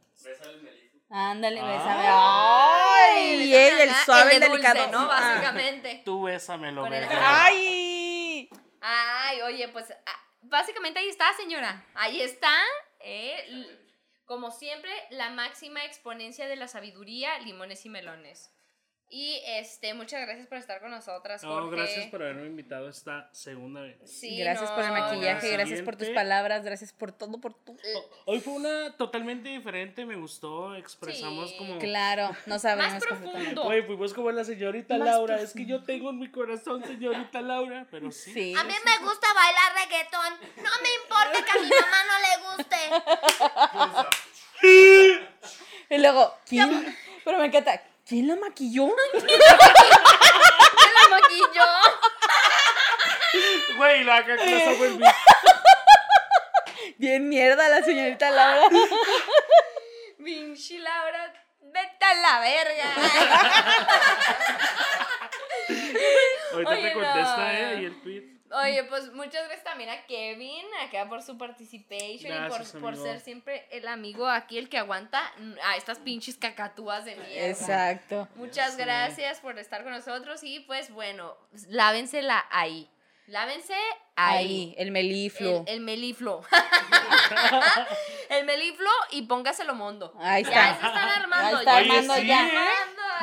Ándale, Ah. bésame. Ay, Ay, él, el ajá, suave, el el de dulce, delicado. ¿no? Ah. Básicamente. Tú bésamelo, el-. Ay. Ay, oye, pues ah, básicamente ahí está, señora. Ahí está. eh, como siempre, la máxima exponencia de la sabiduría, limones y melones. Y este, muchas gracias por estar con nosotras, No, Jorge. gracias por haberme invitado esta segunda vez. Sí, gracias por el maquillaje, gracias por tus palabras, gracias por todo, por tu... Hoy fue una totalmente diferente, me gustó, expresamos Sí. como... Claro, no sabemos Más profundo. Güey, fuimos como la señorita Más Laura. Es que yo tengo en mi corazón señorita Laura, pero sí. Sí. A mí me gusta bailar reggaetón. No me importa que a mi mamá no le guste. Y luego, ¿quién? Pero me encanta, ¿quién la maquilló? ¿Quién la maquilló? Güey, la esa güey. Bien mierda la señorita Laura. Vinci Laura, vete a la verga. Ahorita Oye, te no. contesta, eh, ahí el tweet. Oye, pues muchas gracias también a Kevin, acá por su participation Gracias, y por, por ser siempre el amigo aquí, el que aguanta mm, a estas pinches cacatúas de mierda. Exacto. Muchas Sí. gracias por estar con nosotros y pues bueno, lávensela ahí. Lávense ahí. Ahí, el meliflo. El, el meliflo. el meliflo y póngaselo mondo. Ahí Ya está. se están armando. Ahí está ya armando ya.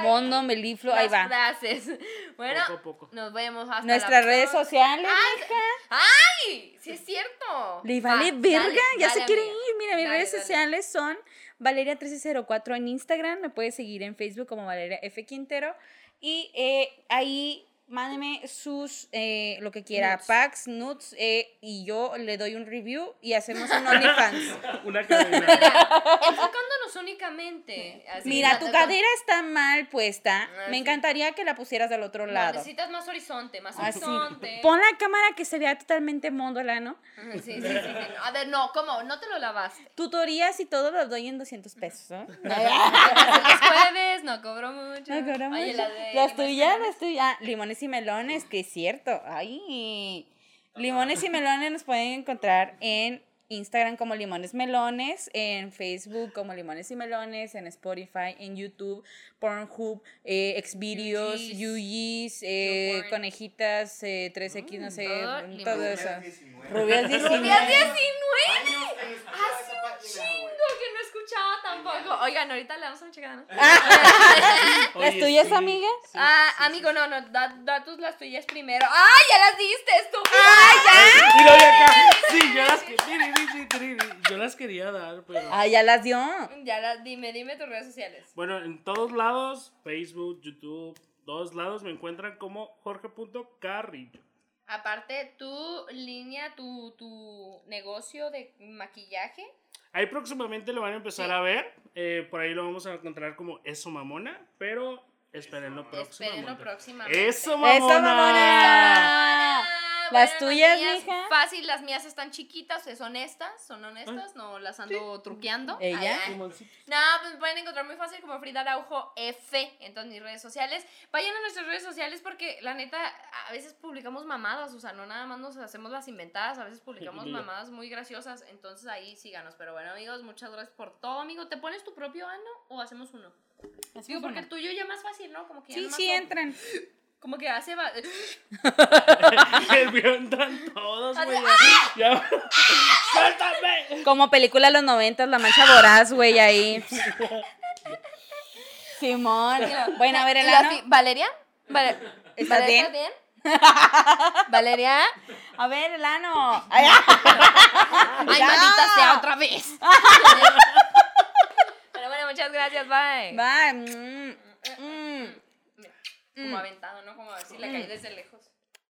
Mondo, meliflo, ahí va. frases. Bueno, Poco a poco. nos vemos hasta la Nuestras redes próxima. sociales. ¡Ay! ¡Ay! Sí es cierto. Le vale Va, verga, dale, ya dale, se quiere amiga. ir. Mira, mis Dale, redes dale. sociales son Valeria1304 en Instagram, me puedes seguir en Facebook como Valeria F. Quintero. Y eh, ahí mándeme sus, eh, lo que quiera, packs, nudes, eh, y yo le doy un review y hacemos un OnlyFans. Una cadena. Enfocándonos únicamente. así, Mira, tu con- cadera está mal puesta. Ah, Me sí. encantaría que la pusieras del otro No, lado. necesitas más horizonte, más Así. horizonte. Pon la cámara que se vea totalmente móndola, ¿no? Sí, sí, sí, sí. A ver, no, ¿cómo? No te lo lavaste. Tutorías y todo lo doy en 200 pesos. ¿eh? Los jueves, no mucho. No cobro Oye, mucho. la de Las limones tuyas, y las tuyas. Ah, limones y melones, que es cierto. Ay. Limones y melones nos pueden encontrar en Instagram como Limones Melones, en Facebook como Limones y Melones, en Spotify, en YouTube, Pornhub, eh, Xvideos, UGs. Eh, conejitas, eh, 3X, no sé, todo eso. 19. Rubias 19. ¡Rubias 19! Años que no escuchaba Hace un tampoco. Oigan, ahorita le damos una checada, ¿no? ¿Las tuyas, amiga? sí, ah, sí, sí, amigo, no, no, da, da tus las tuyas primero. ¡Ay, ya las diste, estúpido! Mira, ve acá. Sí, yo las, que- tiri, tiri, tiri, tiri. yo las quería dar, pero. Ah, ya las dio. Ya las, dime, dime tus redes sociales. Bueno, en todos lados, Facebook, YouTube, todos lados me encuentran como jorge.carrillo. Aparte, tu línea, tu, tu negocio de maquillaje. Ahí próximamente lo van a empezar Sí. a ver. eh, por ahí lo vamos a encontrar como Eso Mamona, pero espérenlo Espérenlo próximamente. próximamente. ¡Eso Mamona! ¡Eso, mamona! Ah, ¿Las tuyas, niñas, mija? Fácil, las mías están chiquitas, son honestas, son honestas, no las ando truqueando. ¿Ella? Ay. No, pues me pueden encontrar muy fácil como Frida Araujo F en todas mis redes sociales. Vayan a nuestras redes sociales porque la neta a veces publicamos mamadas, o sea, no nada más nos hacemos las inventadas, a veces publicamos mamadas muy graciosas, entonces ahí síganos. Pero bueno, amigos, muchas gracias por todo, amigo. ¿Te pones tu propio ano o hacemos uno? Digo, porque el tuyo ya más fácil, ¿no? Como que ya Sí, sí, son- entran. Como que hace va- El todos, güey. ¡Ah! Ya. ¡Suéltame! Como película de los noventas, La Mancha Voraz, güey, ahí. Simón. Bueno, a ver, el La ano. fi- ¿Valeria? Vale- ¿Estás ¿Valeria, bien? ¿Valeria? A ver, el ano. Ay, maldita sea otra vez. Pero bueno, muchas gracias, bye. Va. Mm, mm. Como aventado, ¿no? Como a ver si le caí desde lejos.